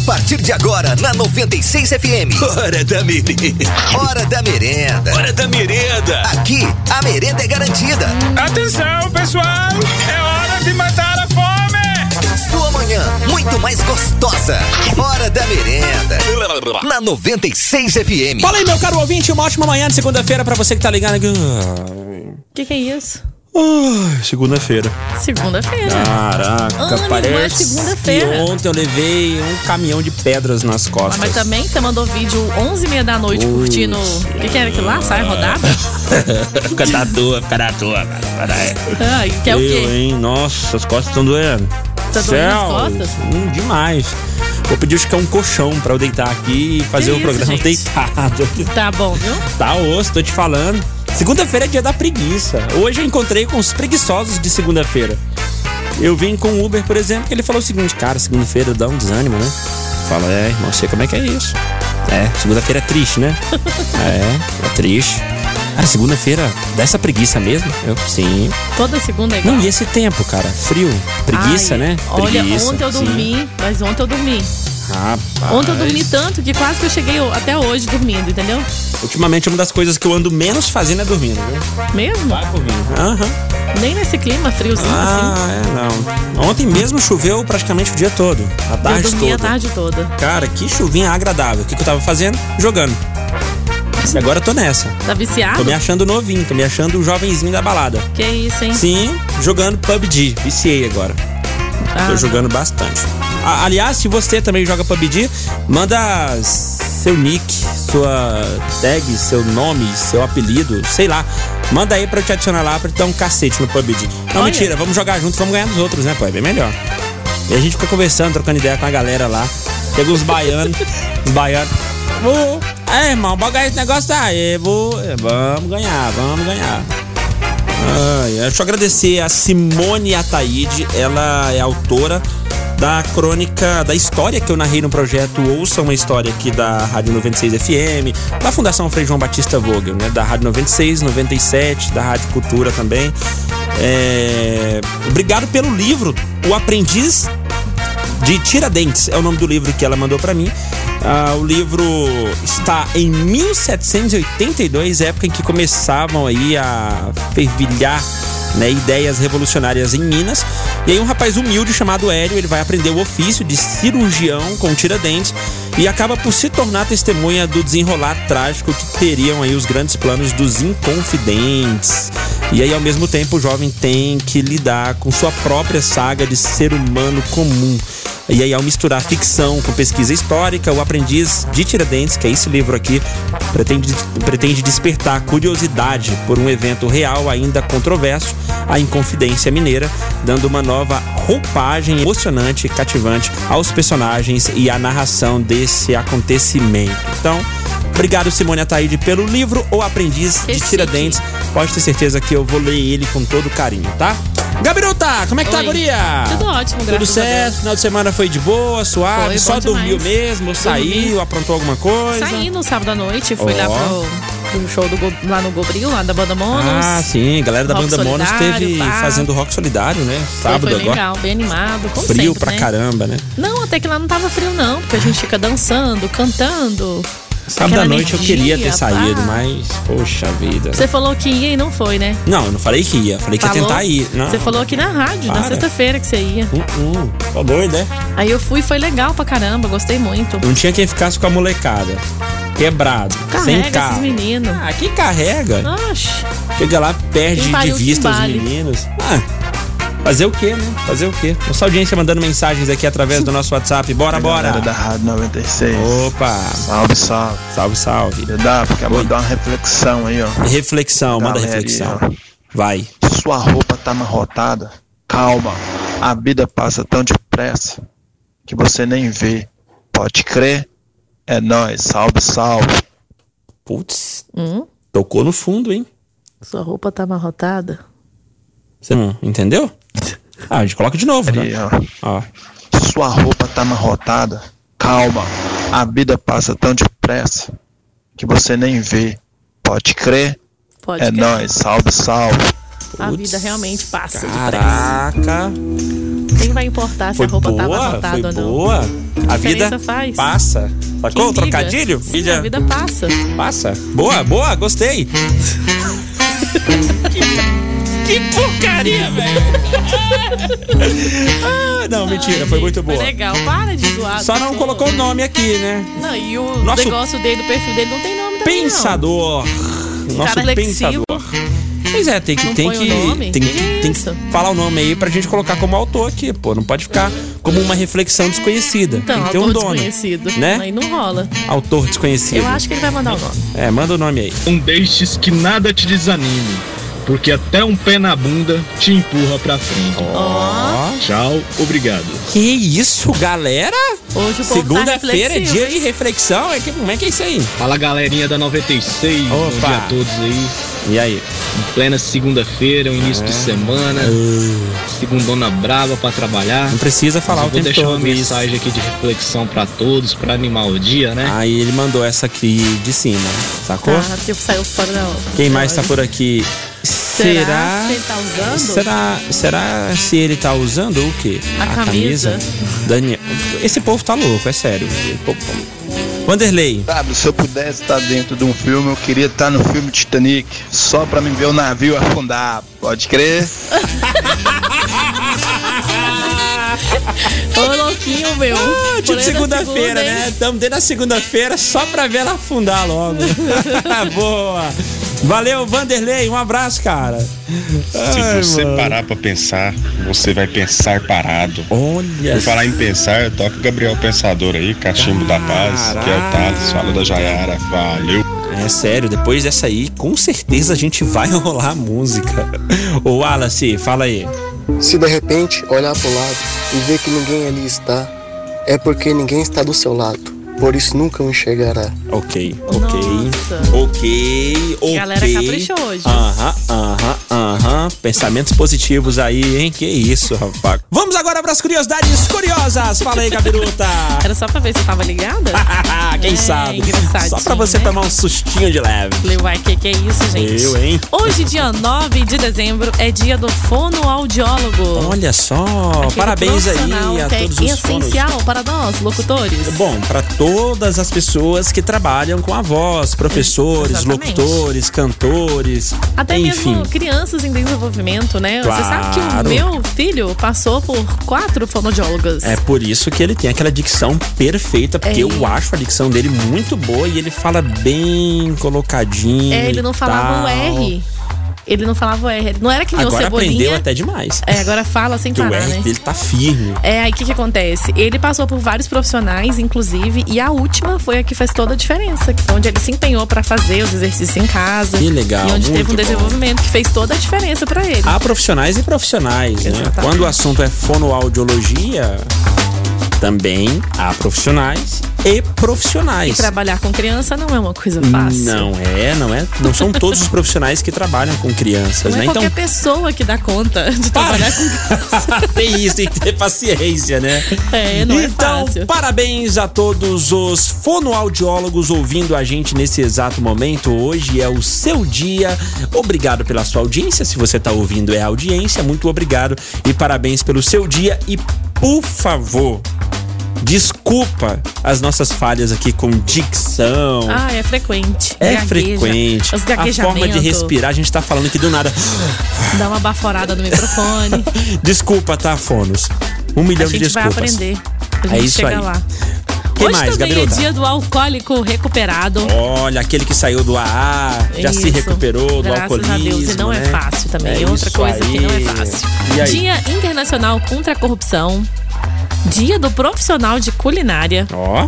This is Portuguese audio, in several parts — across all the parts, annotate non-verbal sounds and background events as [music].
A partir de agora, na 96 FM. [laughs] Hora da merenda. Hora da merenda. Hora da merenda. Aqui, a merenda é garantida. Atenção, pessoal! É hora de matar a fome! Sua manhã, muito mais gostosa. Hora da merenda. Na 96 FM. Fala aí, meu caro ouvinte, uma ótima manhã de segunda-feira pra você que tá ligado aqui. O que, que é isso? Segunda-feira. Segunda-feira. Caraca, Ânimo, é parece segunda-feira. que ontem eu levei um caminhão de pedras nas Ah, costas. mas também você mandou vídeo 11 h da noite curtindo. O que, que era aquilo lá? Sai rodada? [laughs] fica da toa, fica da toa, cara. Para aí. Ai, que é o Eu, quê? hein? Nossa, as costas estão doendo. Tá doendo as costas? Hum, demais. Vou pedir acho que é um colchão pra eu deitar aqui e fazer Que o isso, programa gente? [laughs] deitado. Tá bom, viu? Tá osso, tô te falando. Segunda-feira é dia da preguiça. Hoje eu encontrei com os preguiçosos de segunda-feira. Eu vim com o Uber, por exemplo, que ele falou o seguinte, cara, segunda-feira dá um desânimo, né? Fala, é, irmão, sei como é que é isso. É, segunda-feira é triste, né? [laughs] é, é triste. Cara, segunda-feira dá essa preguiça mesmo? Eu, sim. Toda segunda é igual. Não, e esse tempo, cara? Frio, preguiça, Ai, né? Olha, Preguiça, ontem eu sim. dormi, mas ontem eu dormi. Rapaz. Ontem eu dormi tanto que quase que eu cheguei até hoje dormindo, entendeu? Ultimamente, uma das coisas que eu ando menos fazendo é dormindo, viu? Mesmo? Vai dormindo. Aham. Nem nesse clima friozinho Ah, assim. é, não. Ontem mesmo choveu praticamente o dia todo. A Eu tarde dormi a toda. tarde toda. Cara, que chuvinha agradável. O que, que eu tava fazendo? Jogando. E agora eu tô nessa. Tá viciado? Tô me achando novinho, tô me achando o jovenzinho da balada. Que isso, hein? Sim, jogando PUBG. Viciei agora. Ah, Tô jogando bastante. Aliás, se você também joga PUBG, manda seu nick, sua tag, seu nome, seu apelido, sei lá. Manda aí pra eu te adicionar lá pra te dar um cacete no PUBG. Não, Olha. mentira, vamos jogar junto, vamos ganhar dos outros, né, pô? É bem melhor. E a gente fica conversando, trocando ideia com a galera lá. Chega uns baianos, [laughs] os baianos. Vou. É, irmão, bora ganhar esse negócio aí. Vou. é, Vamos ganhar, vamos ganhar. Ai, deixa eu agradecer a Simone Ataíde, ela é autora da crônica, da história que eu narrei no projeto Ouça uma História aqui da Rádio 96 FM, da Fundação Frei João Batista Vogel, né? Da Rádio 96, 97, da Rádio Cultura também. É, Obrigado pelo livro, O Aprendiz de Tiradentes é o nome do livro que ela mandou pra mim. Ah, o livro está em 1782, época em que começavam aí a fervilhar né, ideias revolucionárias em Minas. E aí um rapaz humilde chamado Hélio, ele vai aprender o ofício de cirurgião com Tiradentes e acaba por se tornar testemunha do desenrolar trágico que teriam aí os grandes planos dos inconfidentes. E aí ao mesmo tempo o jovem tem que lidar com sua própria saga de ser humano comum. E aí, ao misturar ficção com pesquisa histórica, o aprendiz de Tiradentes, que é esse livro aqui, pretende, pretende despertar curiosidade por um evento real ainda controverso, a Inconfidência Mineira, dando uma nova roupagem emocionante e cativante aos personagens e à narração desse acontecimento. Então, obrigado Simone Ataíde pelo livro O Aprendiz de. Tiradentes. Pode ter certeza que eu vou ler ele com todo carinho, tá? Gabiruta, como é que tá, Oi. guria? Tudo ótimo, Tudo graças a certo, final de semana foi de boa, suave, Foi, só dormiu demais. mesmo, saiu, Dormi. aprontou alguma coisa. Saí no sábado à noite, fui Ó. lá pro, pro show do, lá no Gobril, lá da banda Monos. Ah, sim, a galera da banda Monos pá. fazendo rock solidário, né? Foi- Sábado foi agora. legal, bem animado, como Frio sempre, pra né? caramba, né? Não, até que lá não tava frio não, porque a gente fica dançando, cantando. Sábado à noite eu queria ter pá. saído, mas, poxa vida. Você falou que ia e não foi, né? Não, eu não falei que ia, falei que ia Falou? tentar ir. Não. Você falou aqui na rádio, na Para. sexta-feira que você ia. Hum, hum, tô doido, né? Aí eu fui, foi legal pra caramba, gostei muito. Não tinha quem ficasse com a molecada. Quebrado, sem Carrega esses carro. meninos. Ah, carrega? Oxe, Chega lá, perde de vista os meninos. Ah, fazer o quê, né? Fazer o quê? Nossa audiência mandando mensagens aqui através do nosso WhatsApp. Bora, bora! da Rádio 96. Opa! Salve, salve. Salve, salve. Dá, acabou Oi. de dar uma reflexão aí, ó. Reflexão, manda aí, reflexão. ó. Vai. Sua roupa tá amarrotada. Calma. A vida passa tão depressa que você nem vê. Pode crer? É nóis. Salve, salve. Putz, hum, tocou no fundo, hein? sua roupa tá amarrotada. Você não entendeu? [laughs] Ah, a gente coloca de novo, né? ó. Ó. Sua roupa tá amarrotada. Calma. A vida passa tão depressa que você nem vê. Pode crer? Pode É crer. nóis. Salve, salve. A Putz, vida realmente passa depressa. Caraca. Quem vai importar se Foi a roupa boa, arrotada foi ou não? boa. A vida faz? passa. Sacou o trocadilho? Sim, Vida a vida passa. passa. Boa, boa, gostei. [laughs] que, porcaria, velho. ah, não, mentira, foi muito boa. Foi legal, para de zoar. Só não pessoa. colocou o nome aqui, né? Não, e o Nosso negócio dele, o perfil dele não tem nome também, Pensador. Nosso Cara pensador. Pois é, tem que, Não tem que, tem, Que que é tem que falar o nome aí pra gente colocar como autor aqui, pô. Não pode ficar como uma reflexão desconhecida. Não. Então, tem que ter um dono. desconhecido. né? Aí não rola. Autor desconhecido. Eu acho que ele vai mandar o nome. É, manda o nome aí. Não deixes que nada te desanime, porque até um pé na bunda te empurra pra frente. Ó, Tchau, obrigado. Que isso, galera? hoje tá Segunda-feira é reflexivo, dia de reflexão. É que, como é que é isso aí? Fala galerinha da 96, bom Opa. dia a todos aí. E aí? Em plena segunda-feira, um início de semana, segundona brava pra trabalhar. Não precisa falar Mas eu o vou tempo deixar uma todo isso. mensagem aqui de reflexão pra todos, pra animar o dia, né? Aí ele mandou essa aqui de cima, sacou? Tá, que saiu fora da Quem mais tá por aqui? Será que ele tá usando? Será, será se ele tá usando o quê? A camisa. Daniel. Esse povo tá louco, é sério. Tá. Wanderlei. Sabe, se eu pudesse estar dentro de um filme, eu queria estar no filme Titanic, só pra me ver o navio afundar. Pode crer? [laughs] Ô, louquinho, meu. Ah, tipo Plena segunda-feira, segunda, né? Tamo dentro da segunda-feira só pra ver ela afundar logo. [laughs] Boa. Valeu, Vanderlei. Um abraço, cara. Se Ai, você mano. parar pra pensar, você vai pensar parado. Olha Por falar em pensar, toca o Gabriel Pensador aí, Cachimbo da Paz, que é o Thales, fala da Jaiara. Valeu! É sério, depois dessa aí, com certeza a gente vai [laughs] rolar a música. Ô, Wallace, fala aí. Se de repente olhar para o lado e ver que ninguém ali está, é porque ninguém está do seu lado. Por isso nunca o enxergará. Ok, ok. Nossa. Ok, ok. Galera caprichou hoje. Aham, aham, aham. Pensamentos positivos aí, hein? Que isso, rapaz. Vamos agora pras curiosidades curiosas. Fala aí, Gabiruta. [laughs] Era só pra ver se eu tava ligada? [laughs] Quem É, sabe? Só pra você né? tomar um sustinho de leve. Falei, uai, que que é isso, gente? Eu, hein? Hoje, dia 9 de dezembro, é dia do fonoaudiólogo. Olha só, Aquele parabéns aí a que todos é os fonos. essencial para nós, locutores. Bom, para todas as pessoas que trabalham com a voz, professores, Exatamente. locutores, cantores, Até enfim. mesmo crianças em desenvolvimento, né? Você sabe que Claro. o meu filho passou por quatro fonoaudiólogas. É por isso que ele tem aquela dicção perfeita, porque É. eu acho a dicção dele muito boa e ele fala bem colocadinho. É, ele não falava o. R. Ele não falava o R. Não era que nem o Agora Cebolinha. aprendeu até demais. É, agora fala sem [laughs] Porque o parar, R né? dele tá firme. É, aí o que, que acontece? Ele passou por vários profissionais, inclusive, e a última foi a que fez toda a diferença, que foi onde ele se empenhou pra fazer os exercícios em casa. Que legal, E onde teve um bom. desenvolvimento que fez toda a diferença pra ele. Há profissionais e profissionais, né? Exatamente. Quando o assunto é fonoaudiologia, também há profissionais e profissionais. Trabalhar com criança não é uma coisa fácil. Não é, não é. Não são todos os profissionais que trabalham com crianças, Não né? é qualquer pessoa que dá conta de trabalhar com [laughs] criança. tem isso, tem que ter paciência, né? É, não é então, fácil. parabéns a todos os fonoaudiólogos ouvindo a gente nesse exato momento. Hoje é o seu dia. Obrigado pela sua audiência. Se você está ouvindo, é audiência. Muito obrigado e parabéns pelo seu dia. E, por favor, desculpa as nossas falhas aqui com dicção. Ah, é frequente. É Gagueja. frequente. Os A forma de respirar, a gente tá falando aqui do nada. Dá uma baforada no microfone. [laughs] Desculpa, tá, Fonos? Um milhão a de gente vai desculpas. aprender. A gente É isso chega aí. lá. Que Hoje mais, também Gabiruta? é dia do alcoólico recuperado. Olha, aquele que saiu do AA, já se Isso. recuperou do Graças alcoolismo. a Deus. E não é né? fácil também. É É outra coisa que não é aí. fácil. E aí? Dia Internacional contra a Corrupção. Dia do Profissional de Culinária. Ó,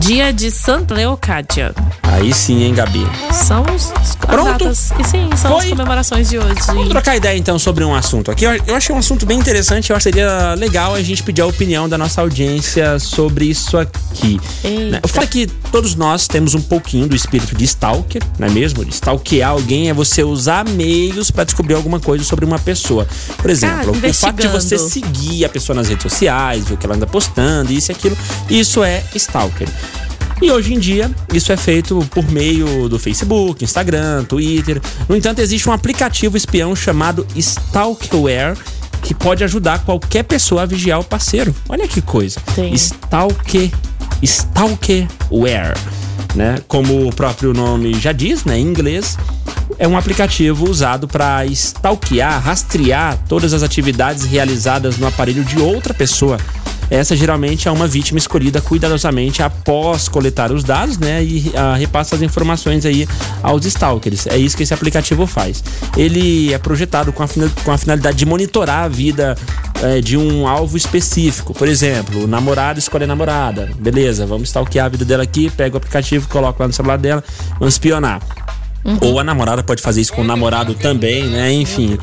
Dia de Santa Leocádia. Aí sim, hein, Gabi? São os, as Pronto? datas. E sim, são Foi? as comemorações de hoje. Vamos trocar ideia então sobre um assunto aqui. Eu- Eu achei um assunto bem interessante. Eu acho que seria legal a gente pedir a opinião da nossa audiência sobre isso aqui. Eita. né? Eu falo que todos nós temos um pouquinho do espírito de stalker, não é mesmo? De stalkear alguém é você usar meios pra descobrir alguma coisa sobre uma pessoa. Por exemplo, Cara, o fato de você seguir a pessoa nas redes sociais, ver o que ela anda postando, isso e aquilo, isso é stalker. E hoje em dia, isso é feito por meio do Facebook, Instagram, Twitter. No entanto, existe um aplicativo espião chamado Stalkerware que pode ajudar qualquer pessoa a vigiar o parceiro. Olha que coisa. Tem. Stalker, Stalkerware, né? Como o próprio nome já diz, né, em inglês, é um aplicativo usado para stalkear, rastrear todas as atividades realizadas no aparelho de outra pessoa. Essa geralmente é uma vítima escolhida cuidadosamente após coletar os dados, né, e ah, repassa as informações aí aos stalkers. É isso que esse aplicativo faz. Ele é projetado com a, com a finalidade de monitorar a vida eh, de um alvo específico. Por exemplo, o namorado escolhe a namorada. Beleza, vamos stalkear a vida dela aqui, pega o aplicativo, coloca lá no celular dela, vamos espionar. Ou a namorada pode fazer isso com o namorado também, né? Enfim.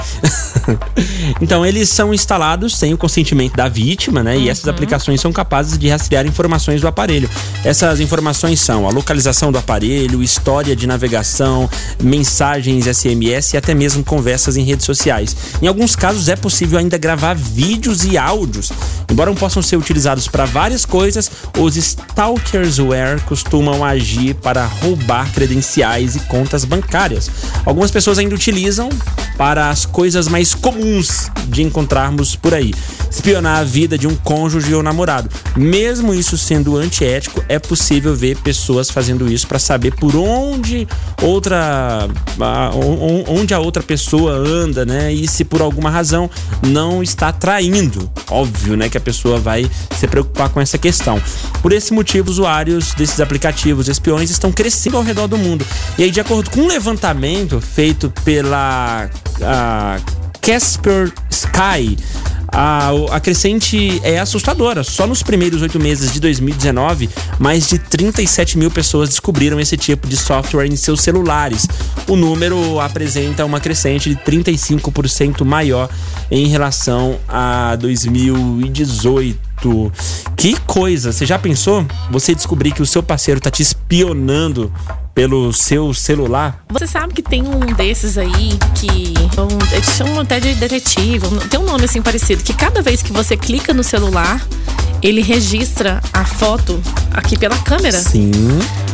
[laughs] então, eles são instalados sem o consentimento da vítima, né? E essas aplicações são capazes de rastrear informações do aparelho. Essas informações são a localização do aparelho, história de navegação, mensagens SMS e até mesmo conversas em redes sociais. Em alguns casos é possível ainda gravar vídeos e áudios. Embora não possam ser utilizados para várias coisas, os stalkersware costumam agir para roubar credenciais e contas bancárias. Algumas pessoas ainda utilizam para as coisas mais comuns de encontrarmos por aí. Espionar a vida de um cônjuge ou namorado. Mesmo isso sendo antiético, é possível ver pessoas fazendo isso para saber por onde outra onde a outra pessoa anda, né? E se por alguma razão não está traindo. Óbvio, né, que a pessoa vai se preocupar com essa questão. Por esse motivo, usuários desses aplicativos espiões estão crescendo ao redor do mundo. E aí, de acordo um levantamento feito pela Casper Sky, a, a crescente é assustadora. Só nos primeiros oito meses de 2019, mais de 37 mil pessoas descobriram esse tipo de software em seus celulares. O número apresenta uma crescente de 35% maior em relação a 2018. Que coisa! Você já pensou? Você descobrir que o seu parceiro tá te espionando pelo seu celular? Você sabe que tem um desses aí que eles chamam até de detetive, tem um nome assim parecido, que cada vez que você clica no celular, ele registra a foto aqui pela câmera. Sim.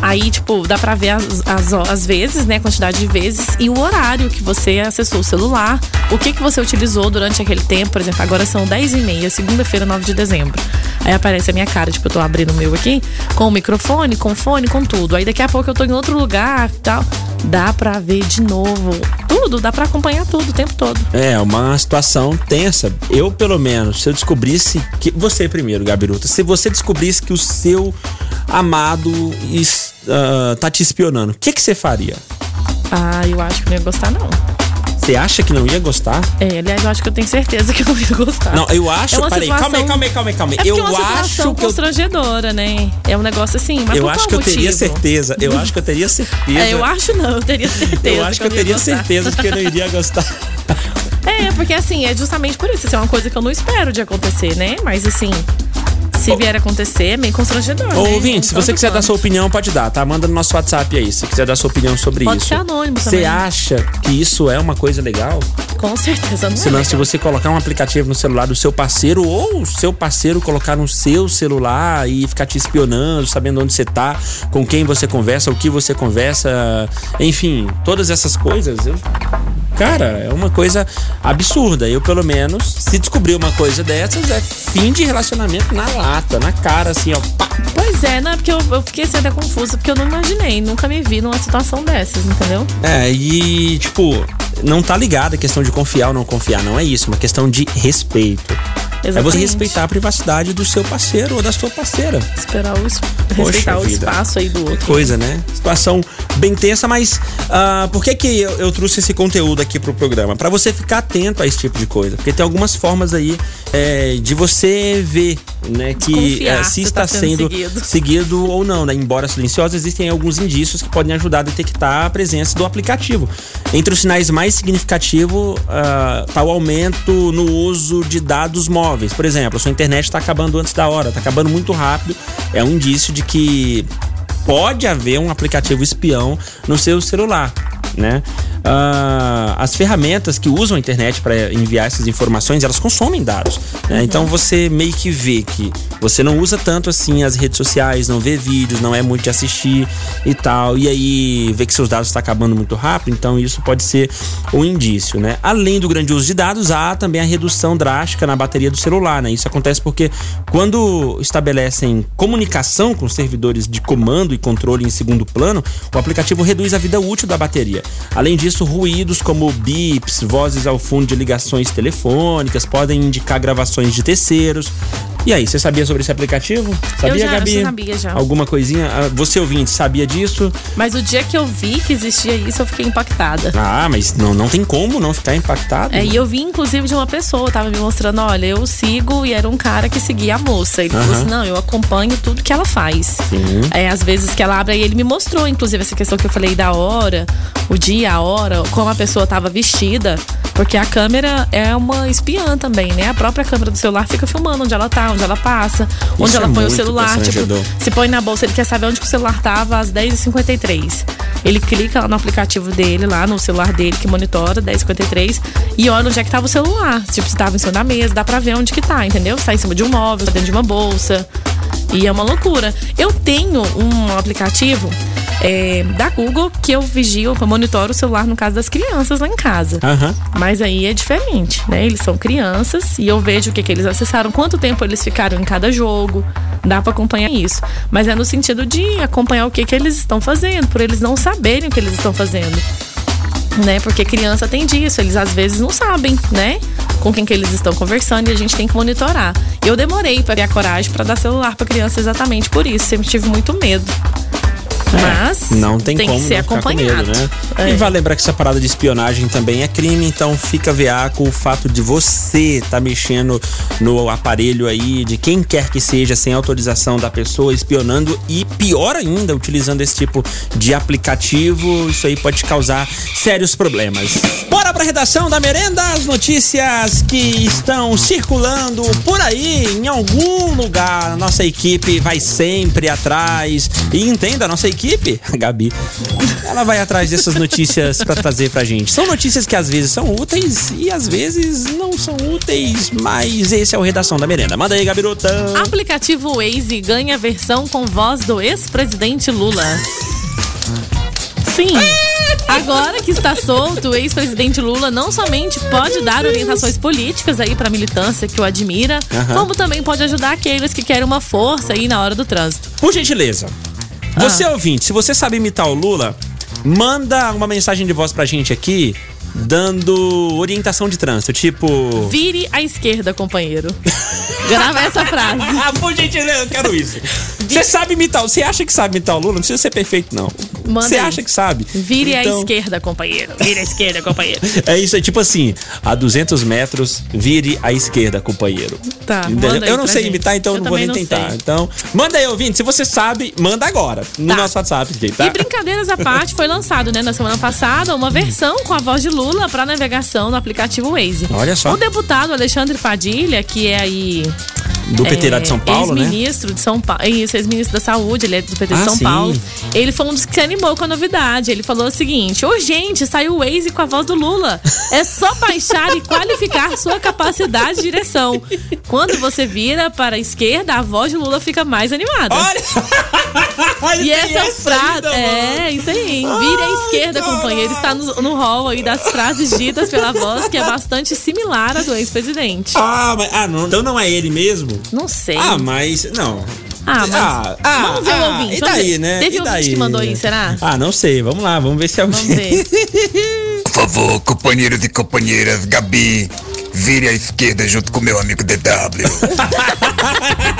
Aí, tipo, dá pra ver as, as, as vezes, né? Quantidade de vezes e o horário que você acessou o celular, o que, que você utilizou durante aquele tempo. Por exemplo, agora são 10 e meia, segunda-feira, 9 de dezembro. Aí aparece a minha cara, tipo, eu tô abrindo o meu aqui, com o microfone, com fone, com tudo. Aí daqui a pouco eu tô em outro lugar tal. Dá pra ver de novo. Tudo, dá pra acompanhar tudo o tempo todo. É, uma situação tensa. Eu, pelo menos, se eu descobrisse que. Você primeiro, Gabiruta. Se você descobrisse que o seu amado ah, tá te espionando, o que, que você faria? Ah, eu acho que não ia gostar, não. Você acha que não ia gostar? É, aliás, eu acho que eu tenho certeza que eu não ia gostar. Não, eu acho. É uma peraí, calma aí, situação- calma aí, calma aí, calma aí. É eu é uma situação acho que eu. constrangedora, né? É um negócio assim, mas Eu acho que eu teria certeza. Eu acho que eu teria [laughs] certeza. É, eu acho não, eu teria certeza. [laughs] Eu acho que eu não ia teria gostar. certeza de que eu não iria gostar. [laughs] É, porque assim, é justamente por isso. Isso é uma coisa que eu não espero de acontecer, né? Mas assim, se vier a acontecer, é meio constrangedor. Ô, né? ouvinte, se Tanto você quiser dar quanto. sua opinião, pode dar, tá? Manda no nosso WhatsApp aí, se quiser dar sua opinião sobre Pode isso. ser anônimo Você também. acha que isso é uma coisa legal? Com certeza não Se é não, se você colocar um aplicativo no celular do seu parceiro ou o seu parceiro colocar no seu celular e ficar te espionando, sabendo onde você tá, com quem você conversa, o que você conversa, enfim, todas essas coisas, eu- cara, é uma coisa absurda. Eu, pelo menos, se descobrir uma coisa dessas, é fim de relacionamento na lata, na cara, assim, ó. pá. Pois é, né? Porque eu, eu fiquei assim, até confusa, porque eu não imaginei, nunca me vi numa situação dessas, entendeu? É, e, tipo, não tá ligado a questão de confiar ou não confiar, não é isso, é uma questão de respeito. É você Exatamente. respeitar a privacidade do seu parceiro ou da sua parceira. Esperar o, Poxa respeitar o vida. espaço aí do outro. Coisa, né? Situação bem tensa, mas ah, por que, que eu, eu trouxe esse conteúdo aqui pro programa? Pra você ficar atento a esse tipo de coisa. Porque tem algumas formas aí é, de você ver, né, que é, se tá está sendo sendo seguido. [laughs] seguido ou não, né? Embora silencioso, existem alguns indícios que podem ajudar a detectar a presença do aplicativo. Entre os sinais mais significativos está o aumento no uso de dados móveis. Por exemplo, a sua internet está acabando antes da hora, está acabando muito rápido. É um indício de que pode haver um aplicativo espião no seu celular, né? Ah, as ferramentas que usam a internet para enviar essas informações, elas consomem dados. né? Então você meio que vê que você não usa tanto assim as redes sociais, não vê vídeos, não é muito de assistir e tal. E aí vê que seus dados estão acabando muito rápido, então isso pode ser um indício, né? Além do grande uso de dados, há também a redução drástica na bateria do celular, né? Isso acontece porque quando estabelecem comunicação com servidores de comando e controle em segundo plano, o aplicativo reduz a vida útil da bateria. Além disso, ruídos como bips, vozes ao fundo de ligações telefônicas podem indicar gravações de terceiros. E aí, você sabia sobre esse aplicativo? Sabia, eu já, Gabi? eu sabia já. Alguma coisinha? Ah, Você ouvinte, sabia disso? Mas o dia que eu vi que existia isso, eu fiquei impactada. Ah, mas não, não tem como não ficar impactado. É, e eu vi, inclusive, de uma pessoa, tava me mostrando, olha, eu sigo, e era um cara que seguia a moça. Ele falou Aham. assim, não, eu acompanho tudo que ela faz. Sim. É, às vezes que ela abre, aí ele me mostrou, inclusive, essa questão que eu falei da hora, o dia, a hora, como a pessoa tava vestida. Porque a câmera é uma espiã também, né? A própria câmera do celular fica filmando onde ela tá, onde ela passa, onde Isso ela é põe o celular. Tipo, se põe na bolsa, ele quer saber onde o celular tava às 10h53. Ele clica lá no aplicativo dele, lá no celular dele, que monitora 10h53, e olha onde é que tava o celular. Tipo, se tava em cima da mesa, dá pra ver onde que tá, entendeu? Se tá em cima de um móvel, tá dentro de uma bolsa. E é uma loucura. Eu tenho um aplicativo é, da Google que eu vigio, eu monitoro o celular no caso das crianças lá em casa. Aham. Mas aí é diferente, né? Eles são crianças e eu vejo o que, que eles acessaram, quanto tempo eles ficaram em cada jogo. Dá pra acompanhar isso. Mas é no sentido de acompanhar o que, que eles estão fazendo, por eles não saberem o que eles estão fazendo. Né? Porque criança tem disso, eles às vezes não sabem, né? Com quem que eles estão conversando e a gente tem que monitorar. Eu demorei pra ter a coragem pra dar celular pra criança exatamente por isso, sempre tive muito medo. Mas Não tem, como que ser não ficar com acompanhado. medo, né? É. E vale lembrar que essa parada de espionagem também é crime, então fica VA com o fato de você estar mexendo no aparelho aí de quem quer que seja sem autorização da pessoa, espionando e pior ainda, utilizando esse tipo de aplicativo, isso aí pode causar sérios problemas. Bora pra redação da merenda, as notícias que estão circulando por aí em algum lugar. Nossa equipe vai sempre atrás e entenda, a nossa equipe, a [laughs] Gabi, ela vai atrás dessas notícias pra trazer pra gente. São notícias que às vezes são úteis e às vezes não são úteis, mas esse é o Redação da Merenda. Manda aí, Gabirota. Aplicativo Waze ganha versão com voz do ex-presidente Lula. Sim. Agora que está solto, o ex-presidente Lula não somente pode dar orientações políticas aí para militância que o admira, Aham. como também pode ajudar aqueles que querem uma força aí na hora do trânsito. Por gentileza, você ouvinte, se você sabe imitar o Lula, manda uma mensagem de voz pra gente aqui, dando orientação de trânsito, tipo... Vire à esquerda, companheiro. [laughs] Grava essa frase. Ah, por gentileza, eu quero isso. Você sabe imitar, você acha que sabe imitar o Lula? Não precisa ser perfeito, não. Manda Você acha que sabe? Vire à Então- esquerda, companheiro. Vire à esquerda, companheiro. [laughs] É isso, é tipo assim, a 200 metros, vire à esquerda, companheiro. Tá, Entendeu? manda aí Eu não sei gente. imitar, então Eu não vou nem não tentar. sei. Então, manda aí, ouvinte. Se você sabe, manda agora. No Tá. nosso WhatsApp, tá? E brincadeiras à parte, foi lançado, né, na semana passada, uma versão com a voz de Lula para navegação no aplicativo Waze. Olha só. O deputado Alexandre Padilha, que é aí. Do PT lá de São Paulo, né? Ex-ministro de São Paulo. Isso, ex-ministro da Saúde, ele é do PT de Ah, São sim. Paulo. Ele foi um dos que se animou com a novidade. Ele falou o seguinte: urgente, saiu o Waze com a voz do Lula. É só baixar e qualificar sua capacidade de direção. Quando você vira para a esquerda, a voz de Lula fica mais animada. Olha! [laughs] E essa frase. É, isso aí. Vire à esquerda, companheiro. Está no, no hall aí das frases ditas pela voz, que é bastante similar à do ex-presidente. Ah, mas, ah não, então não é ele mesmo? Não sei. Ah, mas. Não. Ah, mas. Ah, ah, vamos ver o ah, ouvinte. E daí, né? Teve E ouvinte daí? que mandou aí, será? Ah, não sei. Vamos lá, vamos ver se é alguém. Vamos ver. [laughs] Por favor, companheiros e companheiras, Gabi, vire à esquerda junto com meu amigo DW.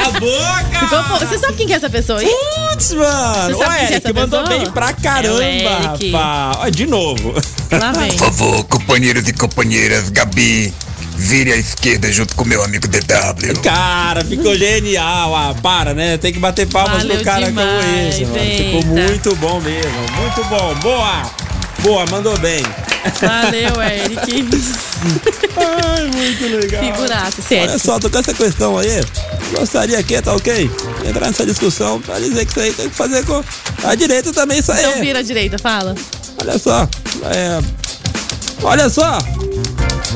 a [laughs] boca! Você sabe quem que é essa pessoa aí? Putz, mano! Você O sabe quem é Eric essa mandou pessoa? bem pra caramba, É o Eric. rapaz. Ó, de novo. Lá [laughs] vem. Por favor, companheiros e companheiras, Gabi, vire à esquerda junto com meu amigo DW. Cara, ficou genial. Ah, para, né? Tem que bater palmas Valeu pro cara como demais, esse, mano. eita. Ficou muito bom mesmo. Muito bom. Boa! Boa, mandou bem. Valeu, Eric. [laughs] Ai, muito legal. Figuraça, sério. Olha só, tô com essa questão aí. Gostaria aqui, tá ok? Entrar nessa discussão pra dizer que isso aí tem que fazer com a direita também, isso aí. Então vira à direita, fala. Olha só, é, Olha só!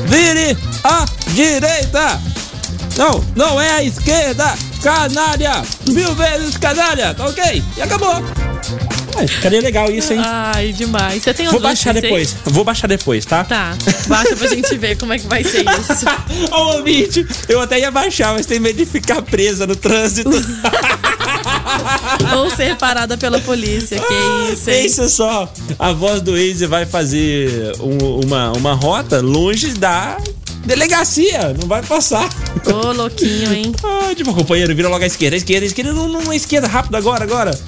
Vire à direita! Não, não é a esquerda! Canalha! Mil vezes canalha, tá ok? E acabou! Ai, ficaria legal isso, hein? Ai, demais. Você tem Vou outro baixar notícia aí? depois. Vou baixar depois, tá? Tá, baixa pra gente ver como é que vai ser isso. [laughs] Ô, ouvinte, eu até ia baixar, mas tem medo de ficar presa no trânsito. [laughs] [laughs] Ou ser parada pela polícia, que isso, hein? Pensa só, a voz do Waze vai fazer um- uma, uma rota longe da delegacia, não vai passar. Ô, louquinho, hein? Ah, tipo, companheiro, vira logo à esquerda, à esquerda, à esquerda, não, não, à esquerda, rápido agora, agora.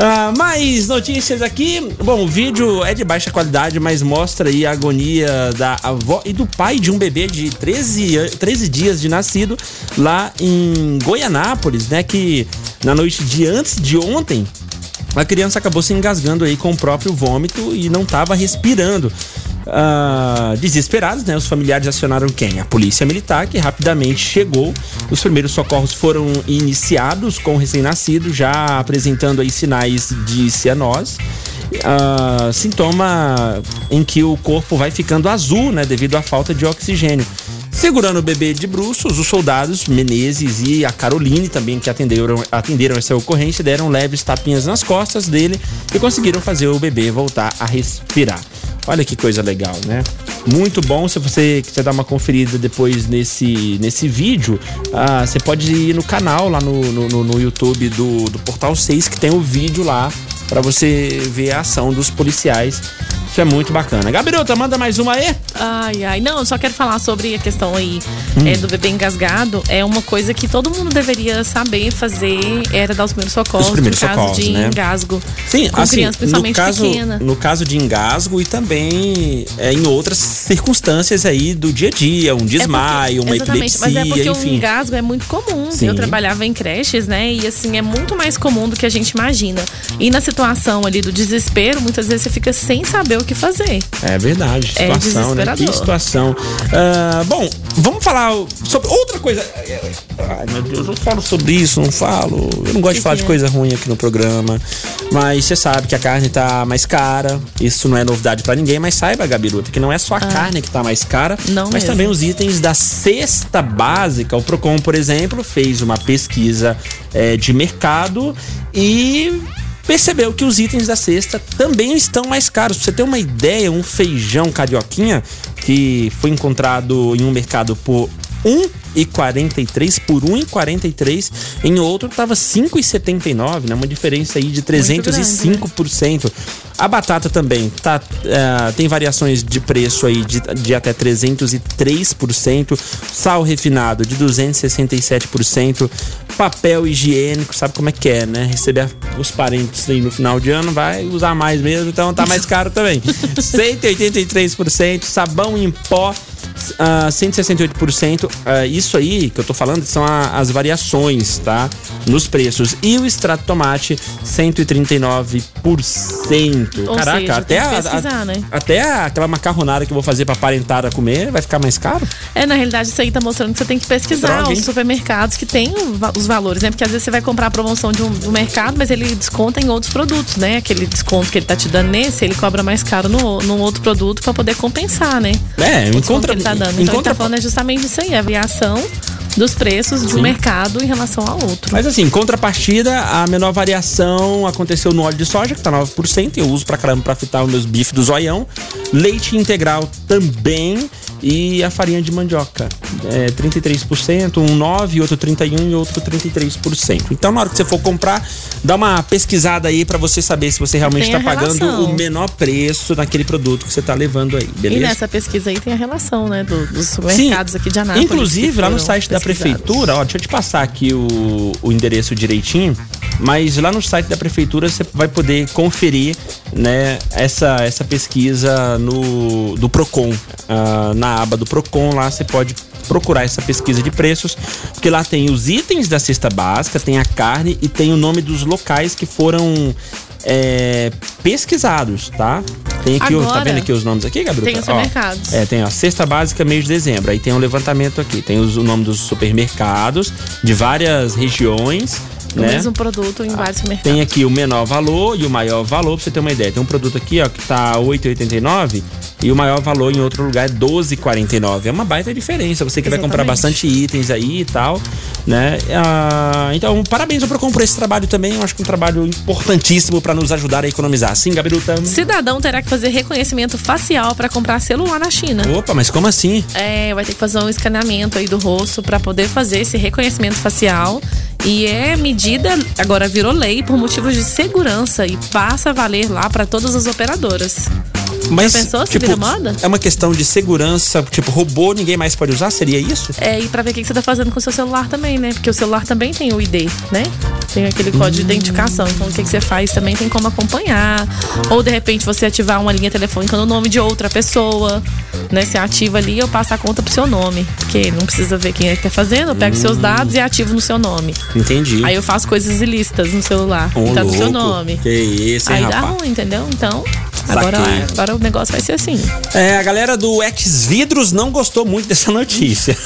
Ah, mais notícias aqui. Bom, o vídeo é de baixa qualidade, mas mostra aí a agonia da avó e do pai de um bebê de 13, an- 13 dias de nascido lá em Goianápolis, né? Que na noite de antes de ontem, a criança acabou se engasgando aí com o próprio vômito e não estava respirando. Ah, desesperados, né? Os familiares acionaram quem? A polícia militar, que rapidamente chegou. Os primeiros socorros foram iniciados com o recém-nascido, já apresentando aí sinais de cianose. Ah, sintoma em que o corpo vai ficando azul, né? Devido à falta de oxigênio. Segurando o bebê de bruços, os soldados Menezes e a Caroline também que atenderam, atenderam essa ocorrência deram leves tapinhas nas costas dele e conseguiram fazer o bebê voltar a respirar. Olha que coisa legal, né? Muito bom. Se você quiser dar uma conferida depois nesse, nesse vídeo, ah, você pode ir no canal lá no, no, no- YouTube do, do Portal 6, que tem o vídeo lá para você ver a ação dos policiais. Isso é muito bacana. Gabiruta, manda mais uma aí. Ai, ai. Não, eu só quero falar sobre a questão aí Hum. é, do bebê engasgado. É uma coisa que todo mundo deveria saber fazer, era dar os primeiros socorros Os primeiros no caso socorros, de né? engasgo. Sim, com assim, criança, no principalmente caso, pequena. no caso de engasgo e também é, em outras circunstâncias aí do dia a dia, um desmaio, uma Exatamente, epilepsia, mas é porque o enfim. engasgo é muito comum. Sim. Eu trabalhava em creches, né? E assim, é muito mais comum do que a gente imagina. E na situação ali do desespero, muitas vezes você fica sem saber o que fazer. É verdade, É situação, né? Que desesperador. situação. Ah, bom, vamos falar sobre outra coisa. Ai, meu Deus, eu falo sobre isso, não falo. Eu não gosto de falar de é? coisa ruim aqui no programa. Mas você sabe que a carne tá mais cara. Isso não é novidade pra ninguém, mas saiba, Gabiruta, que não é só a carne que tá mais cara, Ah. Não mas mesmo. também os itens da cesta básica. O Procon, por exemplo, fez uma pesquisa eh, de mercado e percebeu que os itens da cesta também estão mais caros. Pra você ter uma ideia, um feijão carioquinha que foi encontrado em um mercado por 1,43 por 1,43 em outro tava 5,79, né? Uma diferença aí de 305%. A batata também tá eh, tem variações de preço aí de, de até 303%, sal refinado de 267%, papel higiênico, sabe como é que é, né? Receber os parentes aí no final de ano vai usar mais mesmo, então tá mais [laughs] caro também. [laughs] 183%, sabão em pó ah, 168%. Ah, isso aí que eu tô falando são a- as variações, tá? Nos preços. E o extrato tomate, 139%. Ou Caraca, seja, até, a- a- né? até aquela macarronada que eu vou fazer pra parentada comer vai ficar mais caro? É, na realidade, isso aí tá mostrando que você tem que pesquisar Droga, os supermercados que tem os valores, né? Porque às vezes você vai comprar a promoção de um, do mercado, mas ele desconta em outros produtos, né? Aquele desconto que ele tá te dando nesse, ele cobra mais caro no, no outro produto pra poder compensar, né? É, encontra- tá dando. Então encontra- ele tá falando é justamente isso aí, a variação dos preços de Sim. um mercado em relação ao outro. Mas assim, em contrapartida, a menor variação aconteceu no óleo de soja, que tá 9%. Eu uso pra caramba pra fritar os meus bifes do zoião. Leite integral também. E a farinha de mandioca. É 33%, um 9%, outro 31% e outro 33%. Então, na hora que você for comprar, dá uma pesquisada aí pra você saber se você realmente Tem tá a pagando o menor preço naquele produto que você tá levando aí, E beleza? nessa pesquisa aí tem a relação, né? do- dos supermercados aqui de Anápolis. Inclusive, lá no site da. Prefeitura, ó, deixa eu te passar aqui o, o endereço direitinho, mas lá no site da prefeitura você vai poder conferir, né, essa, essa pesquisa no, do Procon. Ah, na aba do Procon, lá você pode procurar essa pesquisa de preços, porque lá tem os itens da cesta básica, tem a carne e tem o nome dos locais que foram é, pesquisados, tá? Tem aqui, tá Agora, vendo aqui os nomes aqui, Gabriel? tem os Ó, supermercados. É, tem a cesta básica mês de dezembro. Aí tem um levantamento aqui. Tem os- o nome dos supermercados de várias regiões. O né? mesmo produto em vários supermercados. Tem aqui o menor valor e o maior valor, pra você ter uma ideia. Tem um produto aqui, ó, que tá 8,89 E o maior valor em outro lugar é 12,49. É uma baita diferença. Você que vai comprar bastante itens aí e tal, né? Ah, então, parabéns ao Procon por esse trabalho também. Eu acho que é um trabalho importantíssimo para nos ajudar a economizar. Sim, Gabiruta? Cidadão terá que fazer reconhecimento facial para comprar celular na China. Opa, mas como assim? É, vai ter que fazer um escaneamento aí do rosto para poder fazer esse reconhecimento facial. E é medida, agora virou lei por motivos de segurança e passa a valer lá para todas as operadoras. Mas, Já pensou tipo, moda? é uma questão de segurança, tipo, robô ninguém mais pode usar? Seria isso? É, e pra ver o que você tá fazendo com o seu celular também, né? Porque o celular também tem o ID, né? Tem aquele código de identificação. Então o que, que você faz também tem como acompanhar. Ou de repente você ativar uma linha telefônica no nome de outra pessoa, né? Você ativa ali eu passo a conta pro seu nome. Porque não precisa ver quem é que tá fazendo, eu pego seus dados e ativo no seu nome. Entendi. Aí eu faço coisas ilícitas no celular. Que tá no seu nome. Que isso, hein, Aí dá rapaz? ruim, entendeu? Então, agora, agora o negócio vai ser assim. É, a galera do X Vidros não gostou muito dessa notícia.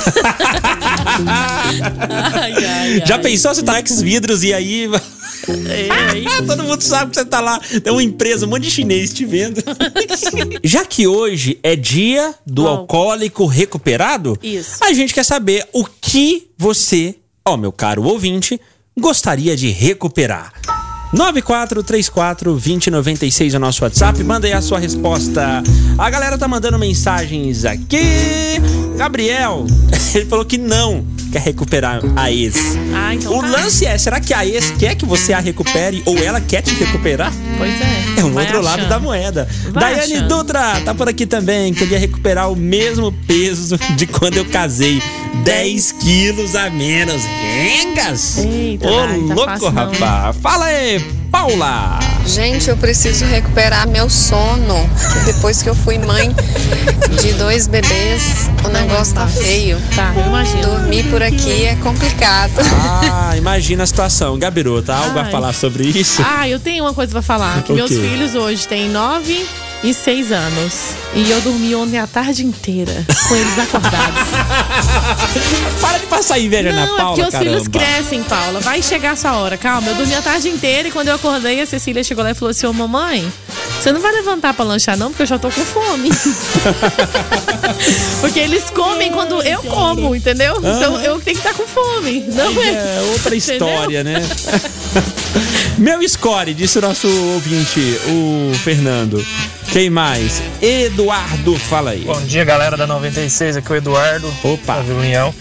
Ai, ai, Já ai. pensou você tá X Vidros e aí. Ei, [laughs] Todo mundo sabe que você tá lá. Tem uma empresa, um monte de chinês te vendo. [laughs] Já que hoje é dia do alcoólico recuperado, Isso. a gente quer saber o que você, ó, meu caro ouvinte, gostaria de recuperar. 9434-2096 é o nosso WhatsApp. Manda aí a sua resposta. A galera tá mandando mensagens aqui. Gabriel, [laughs] ele falou que não quer recuperar a ex. Ah, então O tá. lance é, será que a ex quer que você a recupere ou ela quer te recuperar? Pois é. É um outro lado achando. da moeda. Vai Daiane achando. Dutra tá por aqui também. Queria recuperar o mesmo peso de quando eu casei. 10 quilos a menos. Rengas! Eita, Ô, tá louco, rapaz. Fala aí, Paula. Gente, eu preciso recuperar meu sono. Depois que eu fui mãe de dois bebês, o negócio tá feio. Tá, eu imagino. Dormir por aqui é complicado. Ah, imagina a situação. Gabiru, tá algo a Ai. falar sobre isso? Ah, eu tenho uma coisa pra falar. Que meus filhos hoje têm nove e seis anos. E eu dormi ontem a tarde inteira com eles acordados. [laughs] Para de passar inveja na Não, é Paula, porque os caramba. filhos crescem, Paula. Vai chegar a sua hora. Calma, eu dormi a tarde inteira e quando eu acordei, a Cecília chegou lá e falou assim: Ô mamãe, você não vai levantar pra lanchar, não, porque eu já tô com fome. [laughs] porque eles comem quando eu como, entendeu? Então eu tenho que estar com fome. Não Aí é. é outra Entendeu? história, né? [laughs] Meu score, disse o nosso ouvinte, o Fernando. Quem mais? Eduardo, fala aí. Bom dia, galera da 96, aqui é o Eduardo. Opa. Da Vila União.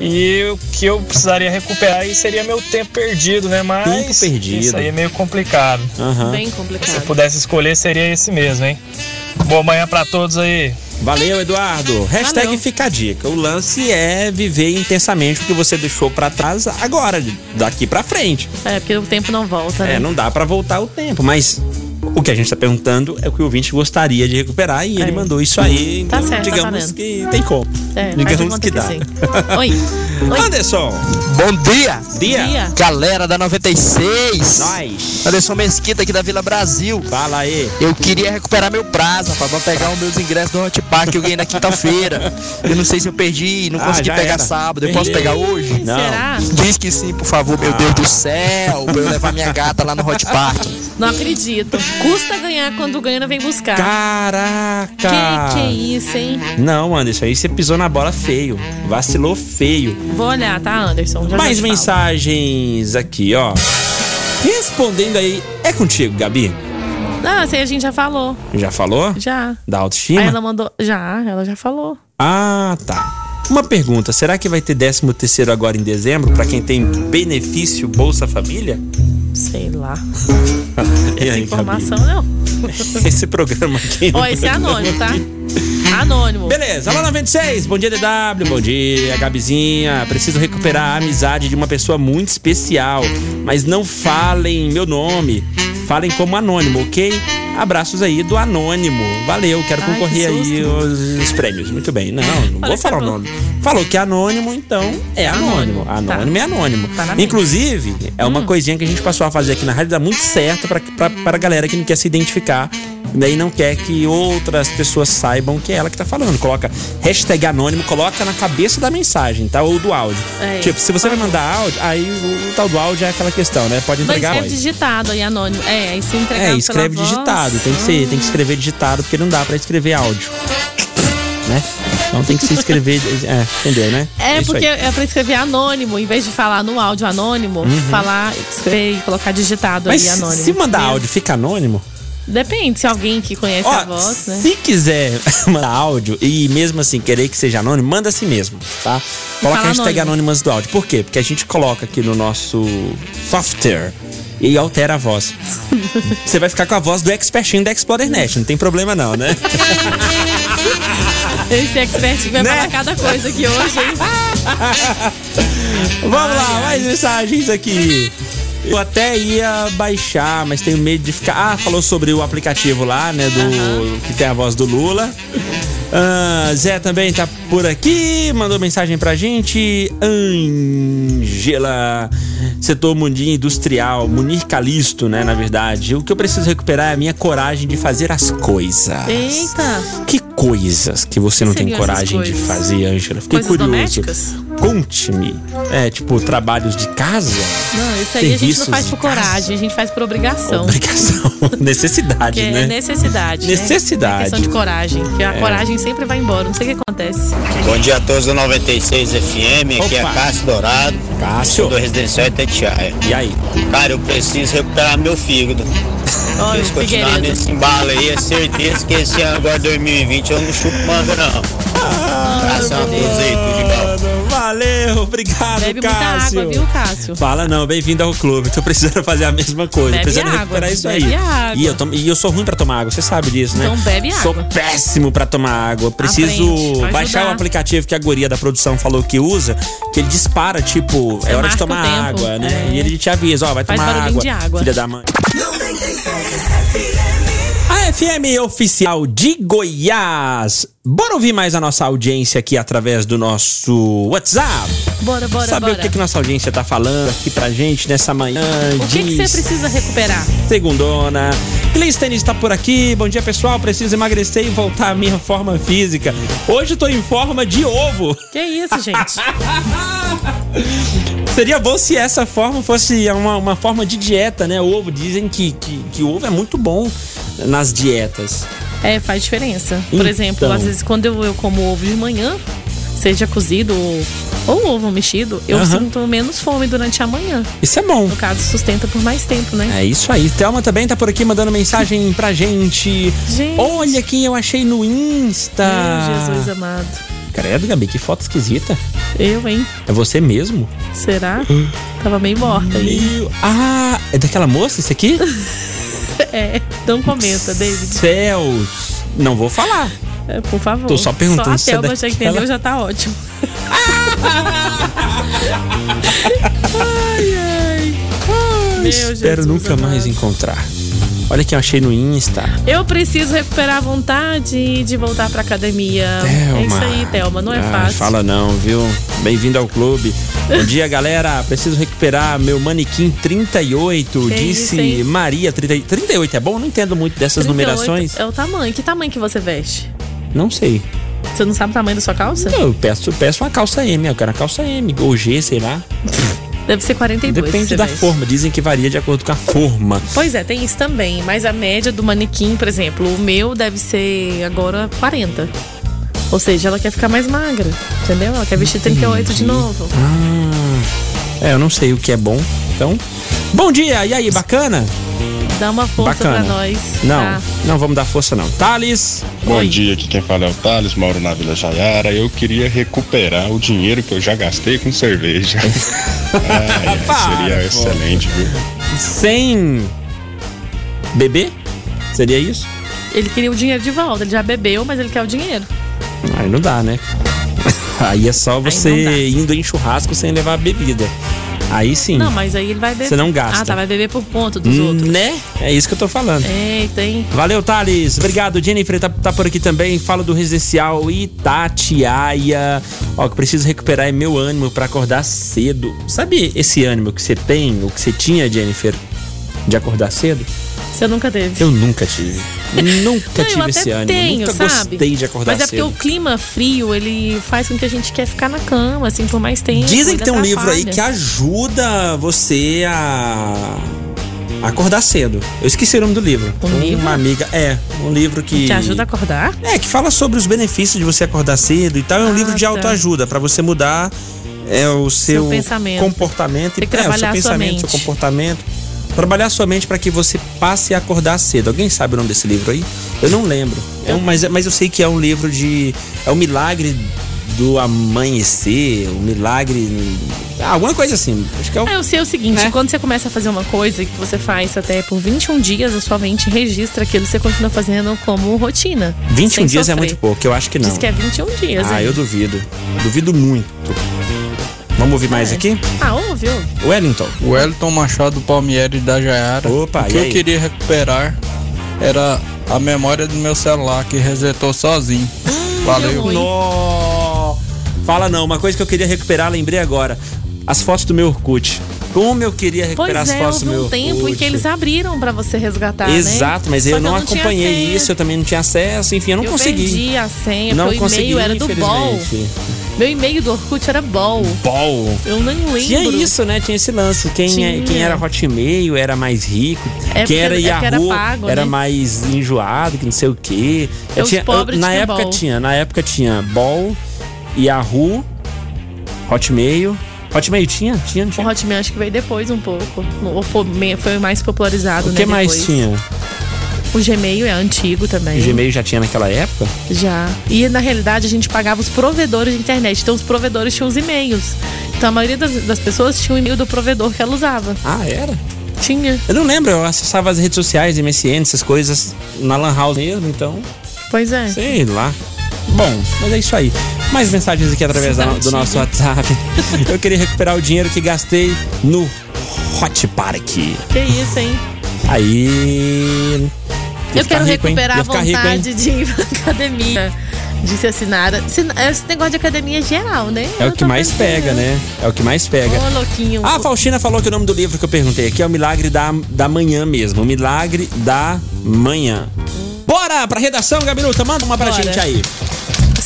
E o que eu precisaria recuperar aí seria meu tempo perdido, né? Mas Tempo perdido. isso aí é meio complicado. Aham. Bem Se eu complicado. pudesse escolher, seria esse mesmo, hein? Boa manhã pra todos aí. Valeu, Eduardo. Hashtag Valeu. fica a dica. O lance é viver intensamente o que você deixou pra trás agora, daqui pra frente. É, porque o tempo não volta, né? É, não dá pra voltar o tempo, mas o que a gente tá perguntando é o que o ouvinte gostaria de recuperar e ele É. mandou isso aí. Tá Então, certo, tá digamos valendo. que tem como. É, digamos que dá. sim. [laughs] Oi. Oi. Anderson, Bom dia, dia. Dia. galera da 96. Nós. Anderson Mesquita aqui da Vila Brasil. Fala aí. Eu queria recuperar meu prazo, rapaz, pra pegar os meus ingressos do Hot Park que eu ganhei na quinta-feira. Eu não sei se eu perdi, não Ah, consegui pegar era. sábado. Eu posso pegar hoje? Não. Será? Diz que sim, por favor, meu Deus do céu, pra eu levar minha gata lá no Hot Park. Não acredito. Custa ganhar quando ganha, vem buscar. Caraca! Que que é isso, hein? Não, Anderson, aí você pisou na bola feio. Vacilou feio. Vou olhar, tá, Anderson? Já já Mais falo. mensagens aqui, ó. Respondendo aí, é contigo, Gabi? Não, essa aí a gente já falou. Já falou? Já. Da Aí autoestima? ela mandou. Já, ela já falou. Ah, tá. Uma pergunta, será que vai ter 13 terceiro agora em dezembro pra quem tem benefício Bolsa Família? Sei lá. [laughs] Essa aí, informação não. [laughs] Esse programa aqui. Ó, esse é anônimo, tá? [laughs] Anônimo. Beleza, alô 96, bom dia DW, bom dia Gabizinha. Preciso recuperar a amizade de uma pessoa muito especial, mas não falem meu nome, falem como anônimo, ok? Abraços aí do anônimo. Valeu, quero Ai, concorrer que aí os, os prêmios. Muito bem, não, não vou falar o tá nome. Falou que é anônimo, então é anônimo. Anônimo, tá. é anônimo. Parabéns. Inclusive, é uma coisinha que a gente passou a fazer aqui na rádio, dá muito certo pra, pra galera que não quer se identificar daí não quer que outras pessoas saibam que é ela que tá falando. Coloca hashtag anônimo, coloca na cabeça da mensagem, tá? Ou do áudio. É, tipo, se você vai mandar áudio, aí o, o tal do áudio é aquela questão, né? Pode Mas entregar a é voz. digitado aí, anônimo. É, aí se entregar É, escreve voz, digitado. Tem que, ser, tem que escrever digitado, porque não dá pra escrever áudio. Né? Então tem que se escrever. [laughs] É, entendeu, né? É, Isso porque aí. é pra escrever anônimo, em vez de falar no áudio anônimo, Uhum. falar, escrever e colocar digitado Mas aí anônimo. se mandar áudio, fica anônimo? Depende, se alguém que conhece Ó, a voz, né? Se quiser [laughs] mandar áudio e mesmo assim querer que seja anônimo, manda assim mesmo, tá? Coloca a hashtag anônimas do áudio. Por quê? Porque a gente coloca aqui no nosso software e altera a voz. Você vai ficar com a voz do expertinho da Explorer Net, não tem problema não, né? [laughs] Esse expert que vai Né? falar cada coisa aqui hoje, hein? [laughs] Vamos lá, mais mensagens aqui. Eu até ia baixar, mas tenho medo de ficar. Ah, falou sobre o aplicativo lá, né? Do. Que tem a voz do Lula. Ah, Zé também tá por aqui, mandou mensagem pra gente. Angela, setor mundinho industrial, Munir Calisto, né? Na verdade. O que eu preciso recuperar é a minha coragem de fazer as coisas. Eita! Que coisas que você não tem coragem de fazer, Angela? Fiquei Coisas curioso. Conte-me. É, tipo, trabalhos de casa? Não, isso aí a gente não faz por coragem, a gente faz por obrigação. Obrigação. [laughs] Necessidade, Porque né? é necessidade. né? Necessidade. É questão de coragem. Porque a É. coragem sempre vai embora. Não sei o que acontece. Bom dia a todos do 96 FM, aqui é Opa. Cássio Dourado, Cássio. do Residencial Itatiaia. E aí? Cara, eu preciso recuperar meu fígado. [laughs] Olha, Se continuar Figueiredo. nesse embalo aí, é certeza que esse ano agora 2020 eu não chupo manga não. Abração a todos aí, tudo de bom. Valeu, obrigado, Bebe muita Cássio. água, viu, Cássio? Fala não, bem-vindo ao clube. Tô precisando fazer a mesma coisa. Bebe precisando água, recuperar isso bebe aí. água. E eu, tomo- e eu sou ruim pra tomar água, você sabe disso, né? Então bebe Sou água. péssimo pra tomar água. Preciso baixar o aplicativo que a guria da produção falou que usa, que ele dispara, tipo, Você é hora de tomar água, né? é. E ele te avisa, ó, vai Faz tomar água, de água. filha da mãe. A FM oficial de Goiás. Bora ouvir mais a nossa audiência aqui através do nosso WhatsApp. Bora, bora, Saber bora. o que, que nossa audiência tá falando aqui pra gente nessa manhã. O que, você precisa recuperar? Segundona. Clístenes está por aqui. Bom dia, pessoal. Preciso emagrecer e voltar à minha forma física. Hoje eu tô em forma de ovo. Que isso, gente? [laughs] Seria bom se essa forma fosse uma, uma forma de dieta, né? O ovo, dizem que, que, que o ovo é muito bom nas dietas. É, faz diferença. Por Então. exemplo, às vezes quando eu, eu como ovo de manhã, seja cozido ou, ou ovo mexido, eu sinto menos fome durante a manhã. Isso é bom. No caso, sustenta por mais tempo, né? É isso aí. Thelma também tá por aqui mandando mensagem pra gente. Gente. Olha quem eu achei no Insta. Meu Jesus amado. Credo, Gabi, que foto esquisita. Eu, hein? É você mesmo? Será? Tava meio morta aí. Meu- Ah, é daquela moça esse aqui? [laughs] É, então comenta, David. Céus. Não vou falar. É, por favor. Tô só perguntando se Só é a Thelma já daquela- entendeu, já tá ótimo. [laughs] ai, ai. Meu Espero Jesus nunca amado. mais encontrar. Olha quem eu achei no Insta. Eu preciso recuperar a vontade de voltar pra academia. É isso aí, Thelma, não é Ah, fácil. Fala não, viu? Bem-vindo ao clube. Bom dia, galera. Preciso recuperar meu manequim 38, Que disse isso? Maria. 30, 38 é bom? Não entendo muito dessas 38 numerações. É o tamanho. Que tamanho que você veste? Não sei. Você não sabe o tamanho da sua calça? Eu peço, peço uma calça M, eu quero uma calça M, ou G, sei lá. [laughs] Deve ser 42. Depende da veste. forma. Dizem que varia de acordo com a forma. Pois é, tem isso também. Mas a média do manequim, por exemplo, o meu deve ser agora 40. Ou seja, ela quer ficar mais magra, entendeu? Ela quer vestir 38 de novo. Ah, é, eu não sei o que é bom. Então, bom dia. E aí, bacana? Dá uma força Bacana. pra nós. Não, tá? não vamos dar força não. Thales. Bom Oi. dia, aqui quem fala é o Thales, moro na Vila Jaiara. Eu queria recuperar o dinheiro que eu já gastei com cerveja. Ai, [laughs] ai, Para, seria pô. excelente, viu? Sem beber? Seria isso? Ele queria o dinheiro de volta. Ele já bebeu, mas ele quer o dinheiro. Aí não dá, né? [laughs] Aí é só você indo em churrasco sem levar bebida. Aí sim. Não, mas aí ele vai beber. Você não gasta. Ah, tá. Vai beber por conta dos Hum, outros. Né? É isso que eu tô falando. Eita, hein? Valeu, Thales. Obrigado, Jennifer. Tá, tá por aqui também. Fala do residencial Itatiaia. Ó, que preciso recuperar é meu ânimo pra acordar cedo. Sabe esse ânimo que você tem, o que você tinha, Jennifer, de acordar cedo? Você nunca teve. Eu nunca tive. Nunca Não, tive esse ânimo. tenho, nunca sabe? gostei de acordar Mas é porque cedo. o clima frio, ele faz com que a gente quer ficar na cama, assim, por mais tempo. Dizem que tem um livro aí que ajuda você a acordar cedo. Eu esqueci o nome do livro. Um Uma livro? amiga. É, um livro que. Que ajuda a acordar? É, que fala sobre os benefícios de você acordar cedo e tal. É um Ah, livro de tá. autoajuda, pra você mudar é, o seu, pensamento. comportamento Tem que é, o seu trabalhar pensamento, seu comportamento. Trabalhar sua mente para que você passe a acordar cedo. Alguém sabe o nome desse livro aí? Eu não lembro. É um, mas, mas eu sei que é um livro de. É o milagre do amanhecer, o milagre. ah, alguma coisa assim. Acho que é o. É, eu sei o seguinte, quando você começa a fazer uma coisa que você faz até por 21 dias, a sua mente registra aquilo e você continua fazendo como rotina. 21 sem dias é sofrer. muito pouco, eu acho que não. Diz que é 21 dias, Ah, hein? eu duvido. Duvido muito. Vamos ouvir mais É. aqui? Ah, ouve, ouve. Wellington. Wellington Machado Palmieri da Jaiara. Opa, o que e eu aí? queria recuperar era a memória do meu celular que resetou sozinho. Valeu. Nó. Fala não, uma coisa que eu queria recuperar, lembrei agora. As fotos do meu Orkut. Como eu queria Pois recuperar as é, fotos do meu um tempo em que eles abriram pra você resgatar, né? Exato, mas Só eu não, tinha acompanhei senha. isso, eu também não tinha acesso, enfim, eu não eu consegui. perdi a senha, não porque o e-mail era do BOL. Meu e-mail do Orkut era BOL. Bol. Eu nem lembro. Tinha isso, né? Tinha esse lance. Quem, é- Tinha. quem era Hotmail era mais rico. É quem era é era Yahoo pago, era né? mais enjoado, que não sei o quê. É, os pobres na tinha época Bol. tinha, na época tinha Ball, Yahoo, Hotmail. Hotmail tinha? Tinha, não O tinha? Hotmail acho que veio depois um pouco. Ou foi, mais popularizado, O né? que mais depois. tinha? O Gmail é antigo também. O Gmail já tinha naquela época? Já. E na realidade a gente pagava os provedores de internet. Então os provedores tinham os e-mails. Então a maioria das, das pessoas tinha o e-mail do provedor que ela usava. Ah, era? Tinha. Eu não lembro, eu acessava as redes sociais, MSN, essas coisas, na Lan House mesmo, então. Pois é. Sei lá. Bom, mas é isso aí. Mais mensagens aqui através da- do nosso WhatsApp. Eu queria recuperar o dinheiro que gastei no Hot Park. Que isso, hein? Aí. Eu quero rico, recuperar a ficar rico, vontade de ir pra academia. De se assinar. Sin- Esse negócio de academia é geral, né? É o que mais pensando. pega, né? É o que mais pega. Ô, louquinho. Ah, a Faustina falou que o nome do livro que eu perguntei aqui é o Milagre da, da Manhã mesmo. O Milagre da Manhã. Bora pra redação, Gabinuta. Manda uma pra Bora. gente aí.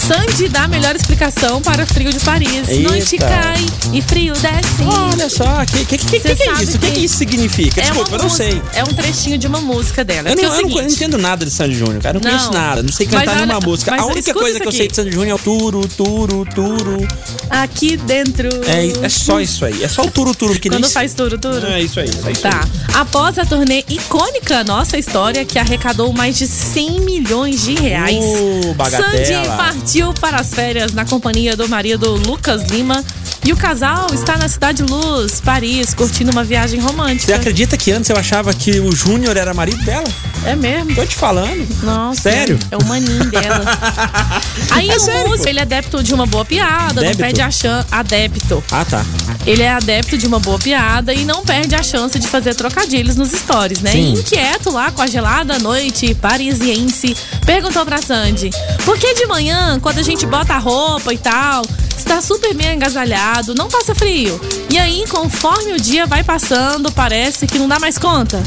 Sandy dá a melhor explicação para o frio de Paris. Eita. Noite cai e frio desce. Olha só, o que, que, que, que, é isso? O que, que isso significa? É Desculpa, eu não sei. É um trechinho de uma música dela. Eu não, é eu não- entendo nada de Sandy Júnior, cara. Eu não, Não. conheço nada. Não sei Mas cantar olha- nenhuma música. mas A única coisa que eu sei de Sandy Júnior é o turu, turu, turu. Aqui dentro. É, é só isso aí. É só o turu, turu. Que Quando faz turo, turo. É isso aí. É isso Tá. aí. Após a turnê icônica Nossa História, que arrecadou mais de 100 milhões de reais, Uh. Sandy partiu para as férias na companhia do marido Lucas Lima. E o casal está na Cidade Luz, Paris, curtindo uma viagem Você romântica. acredita que antes eu achava que o Júnior era marido dela? É mesmo? Tô te falando. Nossa. Sério? É o maninho dela. [laughs] Aí É o sério, músico, ele é adepto de uma boa piada, Débito? não perde a chance. Adepto. Ah, tá. Ele é adepto de uma boa piada e não perde a chance de fazer trocadilhos nos stories, né? Sim. Inquieto lá com a gelada noite parisiense, perguntou pra Sandy: por que de manhã, quando a gente bota a roupa e tal, está super bem agasalhado, não passa frio? E aí, conforme o dia vai passando, parece que não dá mais conta?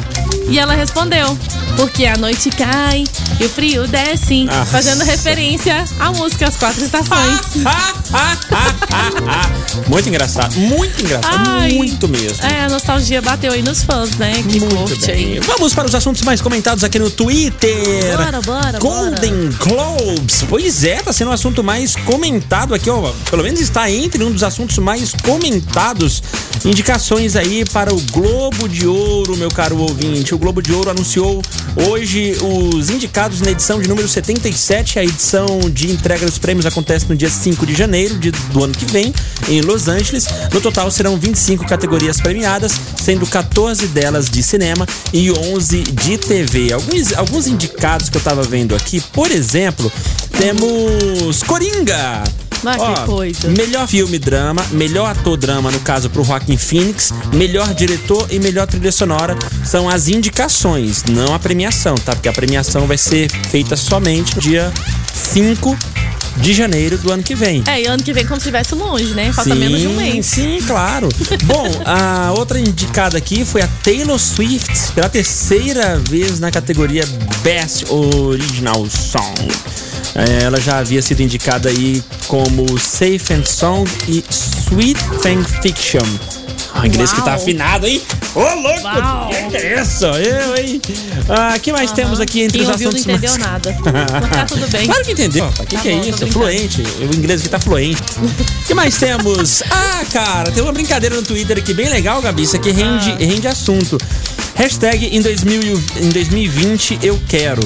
E ela respondeu: porque a noite cai e o frio desce, Ah. fazendo referência à música As Quatro Estações. [laughs] [laughs] Muito engraçado. Muito engraçado. Ai. Muito mesmo. É, a nostalgia bateu aí nos fãs, né? Que curte aí. Vamos para os assuntos mais comentados aqui no Twitter. Bora, bora, Golden Globes. Pois é, tá sendo o assunto mais comentado aqui, ó. Pelo menos está entre um dos assuntos mais comentados. Indicações aí para o Globo de Ouro, meu caro ouvinte. O Globo de Ouro anunciou hoje os indicados na edição de número 77. A edição de entrega dos prêmios acontece no dia 5 de janeiro de- do ano que vem, em Los Angeles. No total serão 25 categorias premiadas, sendo 14 delas de cinema e 11 de TV. Alguns, alguns indicados que eu tava vendo aqui, por exemplo, temos Coringa. Ah, que coisa. Melhor filme drama, melhor ator drama, no caso pro Joaquin Phoenix, melhor diretor e melhor trilha sonora são as indicações, não a premiação, tá? Porque a premiação vai ser feita somente no dia 5 de janeiro do ano que vem. É, e ano que vem como se estivesse longe, né? Falta menos de um mês. Sim, claro. [laughs] Bom, a outra indicada aqui foi a Taylor Swift, pela terceira vez na categoria Best Original Song. É, Ela já havia sido indicada aí como Safe and Song e Sweet Fan Fiction. O inglês que tá Uau. afinado, hein? Ô, louco! Uau. Que é isso? Eu, hein? Ah, que mais temos aqui entre Quem os ouviu não assuntos entendeu mais... nada. Mas tá tudo bem. [laughs] Claro que entendeu. O que, Tá que bom, é isso? É brincando. fluente. O inglês aqui tá fluente. O [laughs] que mais temos? Ah, cara, tem uma brincadeira no Twitter aqui bem legal, Gabi. Isso aqui rende, Ah. rende assunto. Hashtag em, 2000, e- em 2020 eu quero.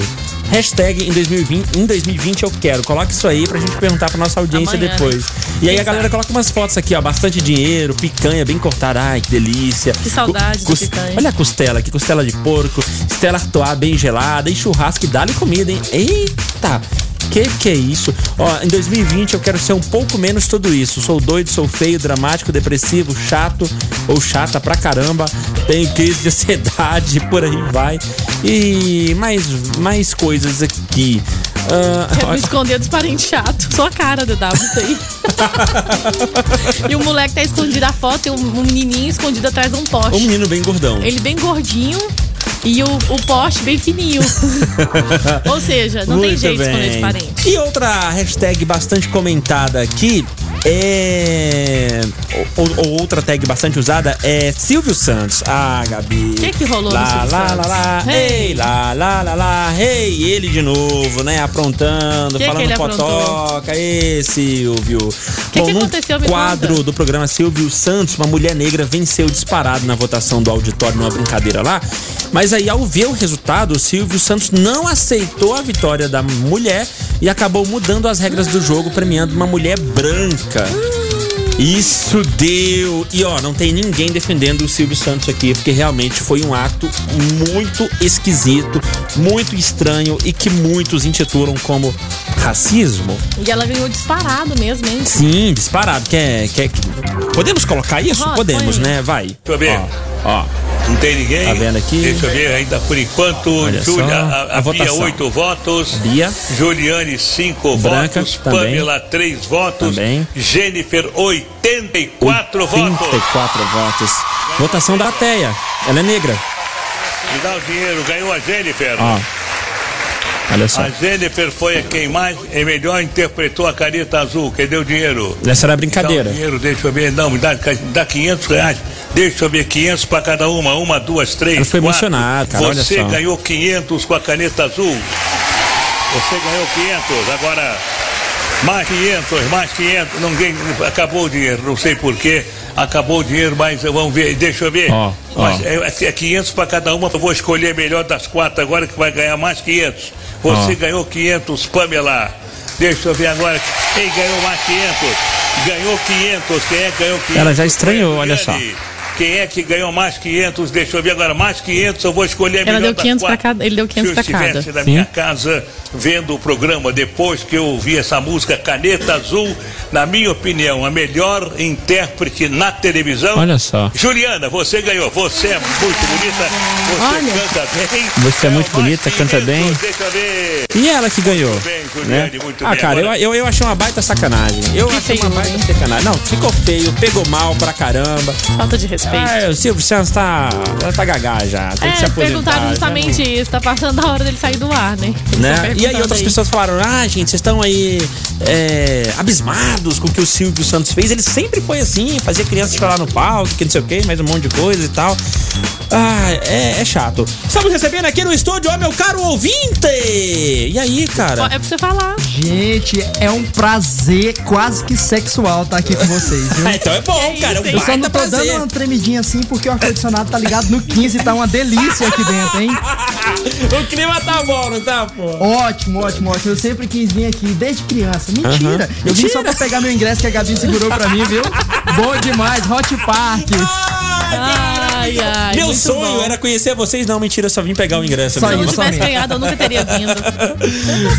Hashtag em 2020, em 2020 eu quero. Coloca isso aí pra gente perguntar pra nossa audiência Amanhã, depois. né? E aí a galera coloca umas fotos aqui, ó. Bastante dinheiro, picanha bem cortada. Ai, que delícia. Que saudade da picanha. Olha a costela aqui, costela de porco, costela artois bem gelada e churrasco e dá-lhe comida, hein? Eita! Que que é isso? Ó, em 2020 eu quero ser um pouco menos tudo isso. Sou doido, sou feio, dramático, depressivo, chato ou chata pra caramba. Tenho crise de ansiedade, [laughs] por aí vai. E mais, mais coisas aqui. Ah, Quero me esconder dos parentes chatos. Só a cara do W isso aí. [laughs] e o moleque tá escondido a foto e um, um menininho escondido atrás de um poste. um menino bem gordão. Ele bem gordinho e o, o poste bem fininho. [laughs] Ou seja, não tem Muito jeito de esconder bem. de parente. E outra hashtag bastante comentada aqui é. Ou, ou outra tag bastante usada é Silvio Santos. Ah, Gabi. O que que rolou no lá, Silvio lá, Santos? lá, lá, Hey. hey, lá, lá, lá, lá, hey, ele de novo, né? Aprontando, Que que falando aprontou? fotoca. Ê, Silvio. Que Bom, que aconteceu? Me quadro conta. do programa Silvio Santos, uma mulher negra venceu disparado na votação do auditório numa brincadeira lá. Mas aí, ao ver o resultado, o Silvio Santos não aceitou a vitória da mulher e acabou mudando as regras do jogo, premiando uma mulher branca. Isso deu! E ó, não tem ninguém defendendo o Silvio Santos aqui, porque realmente foi um ato muito esquisito, muito estranho e que muitos intitulam como racismo. E ela ganhou disparado mesmo, hein? Sim, disparado. Quer, quer, podemos colocar isso? Pode, Podemos, põe. né? Vai. Deixa eu ver. Ó, ó. Não tem ninguém? Tá vendo aqui? Deixa eu ver, ainda por enquanto, Olha Júlia, a, a a Bia, oito votos. Bia. Juliane, cinco Branca, votos. também. Pamela, três votos. Também. Jennifer, 84 votos. 34 votos. Votação da plateia. Ela é negra. Me dá o dinheiro, ganhou a Jennifer. Ó. Olha só. A Jennifer foi quem mais e melhor interpretou a careta azul. Cadê o dinheiro? Essa era brincadeira. Dinheiro, deixa eu ver. Não, me dá, me dá 500 reais. Deixa eu ver, 500 para cada uma. Uma, duas, três, Ela ficou quatro. emocionada, cara, Você ganhou 500 com a caneta azul. Você ganhou 500. Agora, mais 500, mais 500. Ninguém, acabou o dinheiro, não sei porquê. Acabou o dinheiro, mas vamos ver. Deixa eu ver. Ó. Mas é, é 500 para cada uma. Eu vou escolher melhor das quatro agora que vai ganhar mais 500. Você ganhou 500, Pamela. Deixa eu ver agora. Quem ganhou mais 500? Ganhou 500. Quem é ganhou 500? Ela já estranhou, olha só. Quem é que ganhou mais 500? Deixa eu ver agora. Mais 500, eu vou escolher a Ela deu das 500 pra quatro. cada. Ele deu 500 Se pra eu estivesse cada. na minha casa vendo o programa depois que eu ouvi essa música Caneta Azul, na minha opinião, a melhor intérprete na televisão. Olha só. Juliana, você ganhou. Você é muito bonita. Você Olha. canta bem. Você é muito mais bonita, canta 500, bem. Deixa eu ver. E ela que ganhou. Muito bem, né? Juliane, muito ah, bem. cara, Agora- eu, eu, eu achei uma baita sacanagem. Eu Que achei uma feio, baita hein? sacanagem. Não, ficou feio, pegou mal pra caramba. Falta de respeito. Ah, o Silvio Santos tá, ela tá gagá já. Tem que se É, aposentar. perguntaram já justamente não- isso. Tá passando a hora dele sair do ar, né? Né? E aí outras aí. pessoas falaram, ah, gente, vocês estão aí é, abismados com o que o Silvio Santos fez. Ele sempre foi assim, fazia crianças chorar no palco, que não sei o que, mais um monte de coisa e tal. Ah, é, é chato. Estamos recebendo aqui no estúdio, ó, meu caro ouvinte! E aí, cara? É pra você falar. Gente, é um prazer quase que sexual estar aqui com vocês, viu? Ah, [laughs] então é bom, cara. É um Eu só não tô prazer. dando uma assim porque o ar-condicionado tá ligado no 15 e tá uma delícia aqui dentro, hein? [laughs] O clima tá bom, não tá, pô? Ótimo, ótimo, ótimo. Eu sempre quis vir aqui desde criança. Mentira! Eu vim Mentira. só pra pegar meu ingresso que a Gabi segurou pra mim, viu? [laughs] Bom demais, Hot Park. Ai, Ai, Meu sonho bom. era conhecer vocês. Não, mentira, eu só vim pegar o ingresso. Se eu não tivesse [laughs] ganhado, eu nunca teria vindo.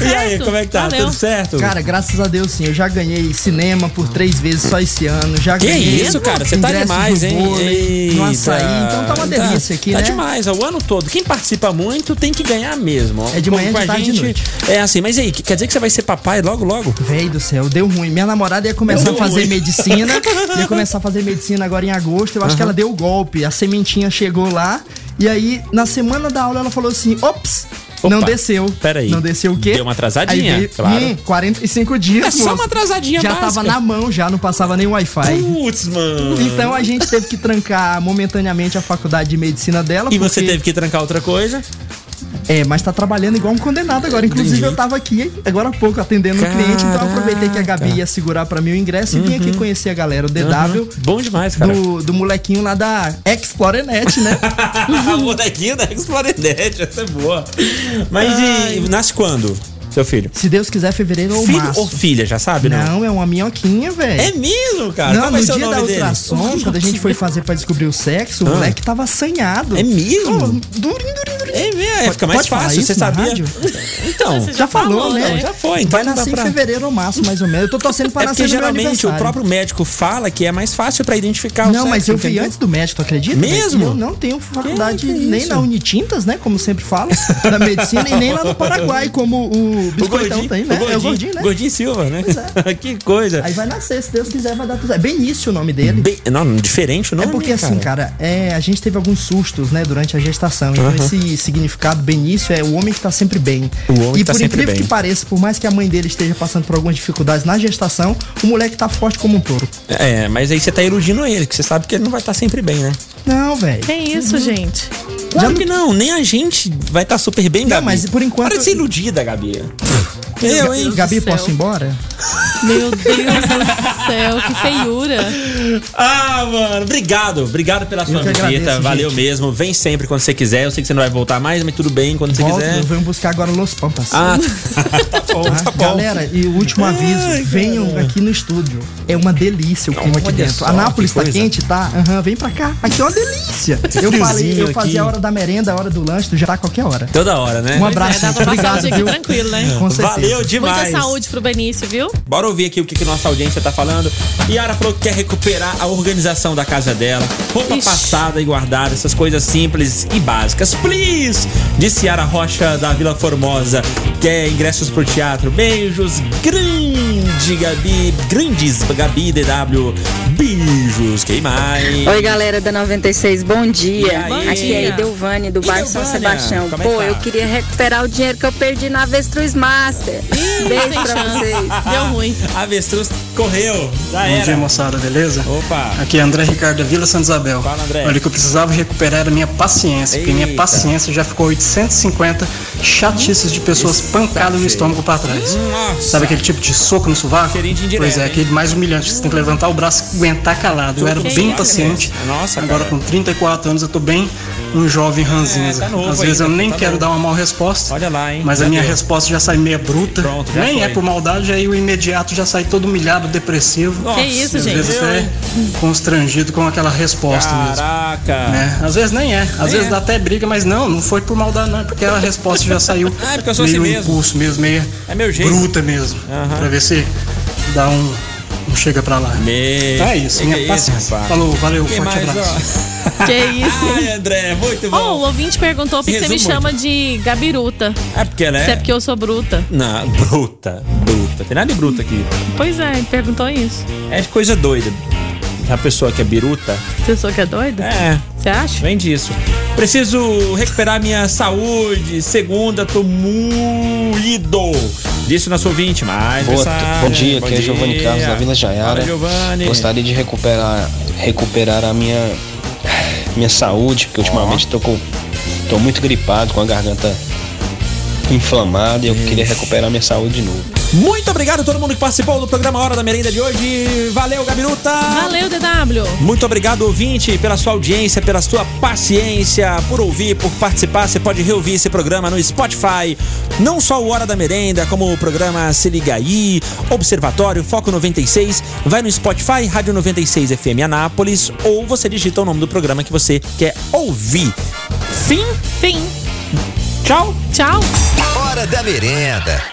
E aí, como é que tá? Valeu. Tudo certo? Cara, graças a Deus sim. Eu já ganhei cinema por três vezes só esse ano. Já Que ganhei isso, cara? Você tá demais, hein? vôlei, No açaí. Eita. Então tá uma delícia aqui, tá né? demais, ó, o ano todo. Quem participa muito tem que ganhar mesmo. É de manhã, Com de tarde e de gente, noite. É assim, mas aí, quer dizer que você vai ser papai logo, logo? Véi do céu, deu ruim. Minha namorada ia começar Deu a fazer ruim. medicina. [laughs] ia começar a fazer medicina agora em agosto. Eu acho que Aham. ela deu o golpe. A sementinha chegou lá. E aí, na semana da aula, ela falou assim: ops! Não Opa, desceu. peraí. Não desceu o quê? Deu uma atrasadinha, veio, claro. hum, 45 dias, É só moço. uma atrasadinha Já básica. tava na mão, já não passava nem Wi-Fi. Putz, mano. Então a gente teve que trancar momentaneamente a faculdade de medicina dela. E você porque- teve que trancar outra coisa? É, mas tá trabalhando igual um condenado agora. Inclusive, Entendi. eu tava aqui agora há pouco atendendo um cliente, então eu aproveitei que a Gabi ia segurar pra mim o ingresso e vim aqui conhecer a galera, o DW. Uhum. Bom demais, cara. Do, do molequinho lá da Explorenet, né? [laughs] a bonequinha da Explorenet, essa é boa. Mas e nasce quando, seu filho? Se Deus quiser, fevereiro ou Filho março. ou filha, já sabe, não? Não, é uma minhoquinha, velho. É mesmo, cara? Não, Qual no o dia da ultrassom, quando a gente foi fazer pra descobrir o sexo, o Ah. moleque tava assanhado. É mesmo? Durinho, durinho, durinho. É mesmo, é, fica mais fácil, você na sabia? rádio? [laughs] Então, Já, falou, né? Já foi, então Vai nascer pra- em fevereiro ou março, mais ou menos. Eu tô torcendo pra É nascer porque no geralmente o próprio médico fala que é mais fácil pra identificar o Não, mas eu vi entendeu? antes do médico, tu acredita? Mesmo? Eu não tenho faculdade Que- que nem na Unitintas, né? Como sempre falo, da medicina, e nem lá no Paraguai, como o O Biscoitão gordinho, tem, né? o gordinho, é o gordinho, né? Gordinho Silva, né? [laughs] que coisa. Aí vai nascer, se Deus quiser, vai dar tudo certo. É Benício o nome dele. Bem- não, diferente o nome, É porque assim, cara, é, a gente teve alguns sustos, né, durante a gestação. Então esse significado Benício é o homem que tá sempre bem. O homem e que tá por sempre incrível bem. que pareça, por mais que a mãe dele esteja passando por algumas dificuldades na gestação, o moleque tá forte como um touro. É, mas aí você tá iludindo ele, que você sabe que ele não vai estar sempre bem, né? Não, velho. Que isso, gente? Claro que não, nem a gente vai estar super bem, Gabi. mas por enquanto- Para de ser iludida, Gabi. Eu, hein? Gabi, posso ir embora? Meu Deus do céu, que feiura. Ah, mano, obrigado. Obrigado pela sua visita. agradeço, Valeu gente. mesmo. Vem sempre quando você quiser. Eu sei que você não vai voltar mais, mas tudo bem quando você Volto, quiser. eu venho buscar agora Los Pampas. Ah, [laughs] tá bom, Tá? tá bom. Galera, e o último aviso, Ai, venham cara. aqui no estúdio. É uma delícia o clima aqui dentro. só, a Nápoles que tá coisa. quente, tá? Aham, vem pra cá. Aqui é uma delícia. Eu falei, eu aqui. fazia a hora da merenda, a hora do lanche, do jantar a qualquer hora. Toda hora, né? Um abraço, Dá gente. pra Obrigado, viu? tranquilo, né? Com certeza. Valeu demais. Muita saúde pro Benício, viu? Bora ouvir aqui o que, que nossa audiência tá falando. Yara falou que quer recuperar a organização da casa dela, roupa Ixi. passada e guardada, essas coisas simples e básicas. Please! Disse Yara Rocha da Vila Formosa. Quer ingressos pro teatro? Beijos, grande Gabi, grandes Gabi DW. Beijos, quem mais? Oi, galera da 96, bom dia. Aí? Aqui é Idelvane, do bairro São Sebastião. como é Pô, tá? eu queria recuperar o dinheiro que eu perdi na Avestruz Master. Beijo pra chance. vocês. Deu ruim. [laughs] Avestruz correu, já Bom era. dia, moçada, beleza? Opa. Aqui é André Ricardo da Vila Santa Isabel. Fala, André. Olha, o que eu precisava recuperar era a minha paciência, porque minha Eita. paciência já ficou 850 chatices de pessoas pancadas no estômago pra trás. Nossa. Sabe aquele tipo de soco no sovaco? Pois é, hein? aquele mais humilhante, que você tem que levantar o braço e aguentar calado. Eu era bem paciente. Agora com 34 anos eu tô bem um jovem ranzinza. É, tá Às vezes ainda, eu nem tá quero novo. dar uma mal resposta. Olha lá, hein? Mas Já a minha deu. resposta já sai meia bruta. Nem foi. é por maldade, aí o imediato já sai todo humilhado, depressivo. Nossa, Que isso, Às gente? vezes até constrangido com aquela resposta mesmo. Caraca. Né? Às vezes nem é. Às Nem vezes é. dá até briga, mas não, não foi por maldade, não. É porque a resposta já saiu Ah, é porque eu sou meio assim mesmo. impulso mesmo, meio É meu jeito. bruta mesmo. Aham. Pra ver se dá um, um chega pra lá. Me... Então é isso, Que minha que é paciência. isso? Falou, valeu, Quem forte mais, abraço. [laughs] Que isso, hein? Ai, André, muito Ó, bom. o ouvinte perguntou por que você me Resumo chama de Gabiruta. É porque ela Se é é... porque eu sou bruta. Não, bruta, bruta. Tem nada de bruta aqui. Pois é, ele perguntou isso. É coisa doida. A pessoa que é biruta, Pessoa que é doida? é, Você acha? vem disso. Preciso recuperar minha saúde. Segunda, tô moído. Disse o nosso ouvinte, mais Boa, bom dia, aqui é Giovanni Carlos da Vila Jaiara. Fala, Giovanni. Gostaria de recuperar, recuperar a minha, minha saúde, porque ultimamente tô, com, tô muito gripado, com a garganta inflamada e eu queria recuperar minha saúde de novo. Muito obrigado a todo mundo que participou do programa Hora da Merenda de hoje. Valeu, Gabiruta! Valeu, DW! Muito obrigado, ouvinte, pela sua audiência, pela sua paciência, por ouvir, por participar. Você pode reouvir esse programa no Spotify. Não só o Hora da Merenda, como o programa Se Liga Aí, Observatório, Foco 96. Vai no Spotify, Rádio 96 FM Anápolis, ou você digita o nome do programa que você quer ouvir. Fim? Fim. Tchau. Tchau. Hora da Merenda.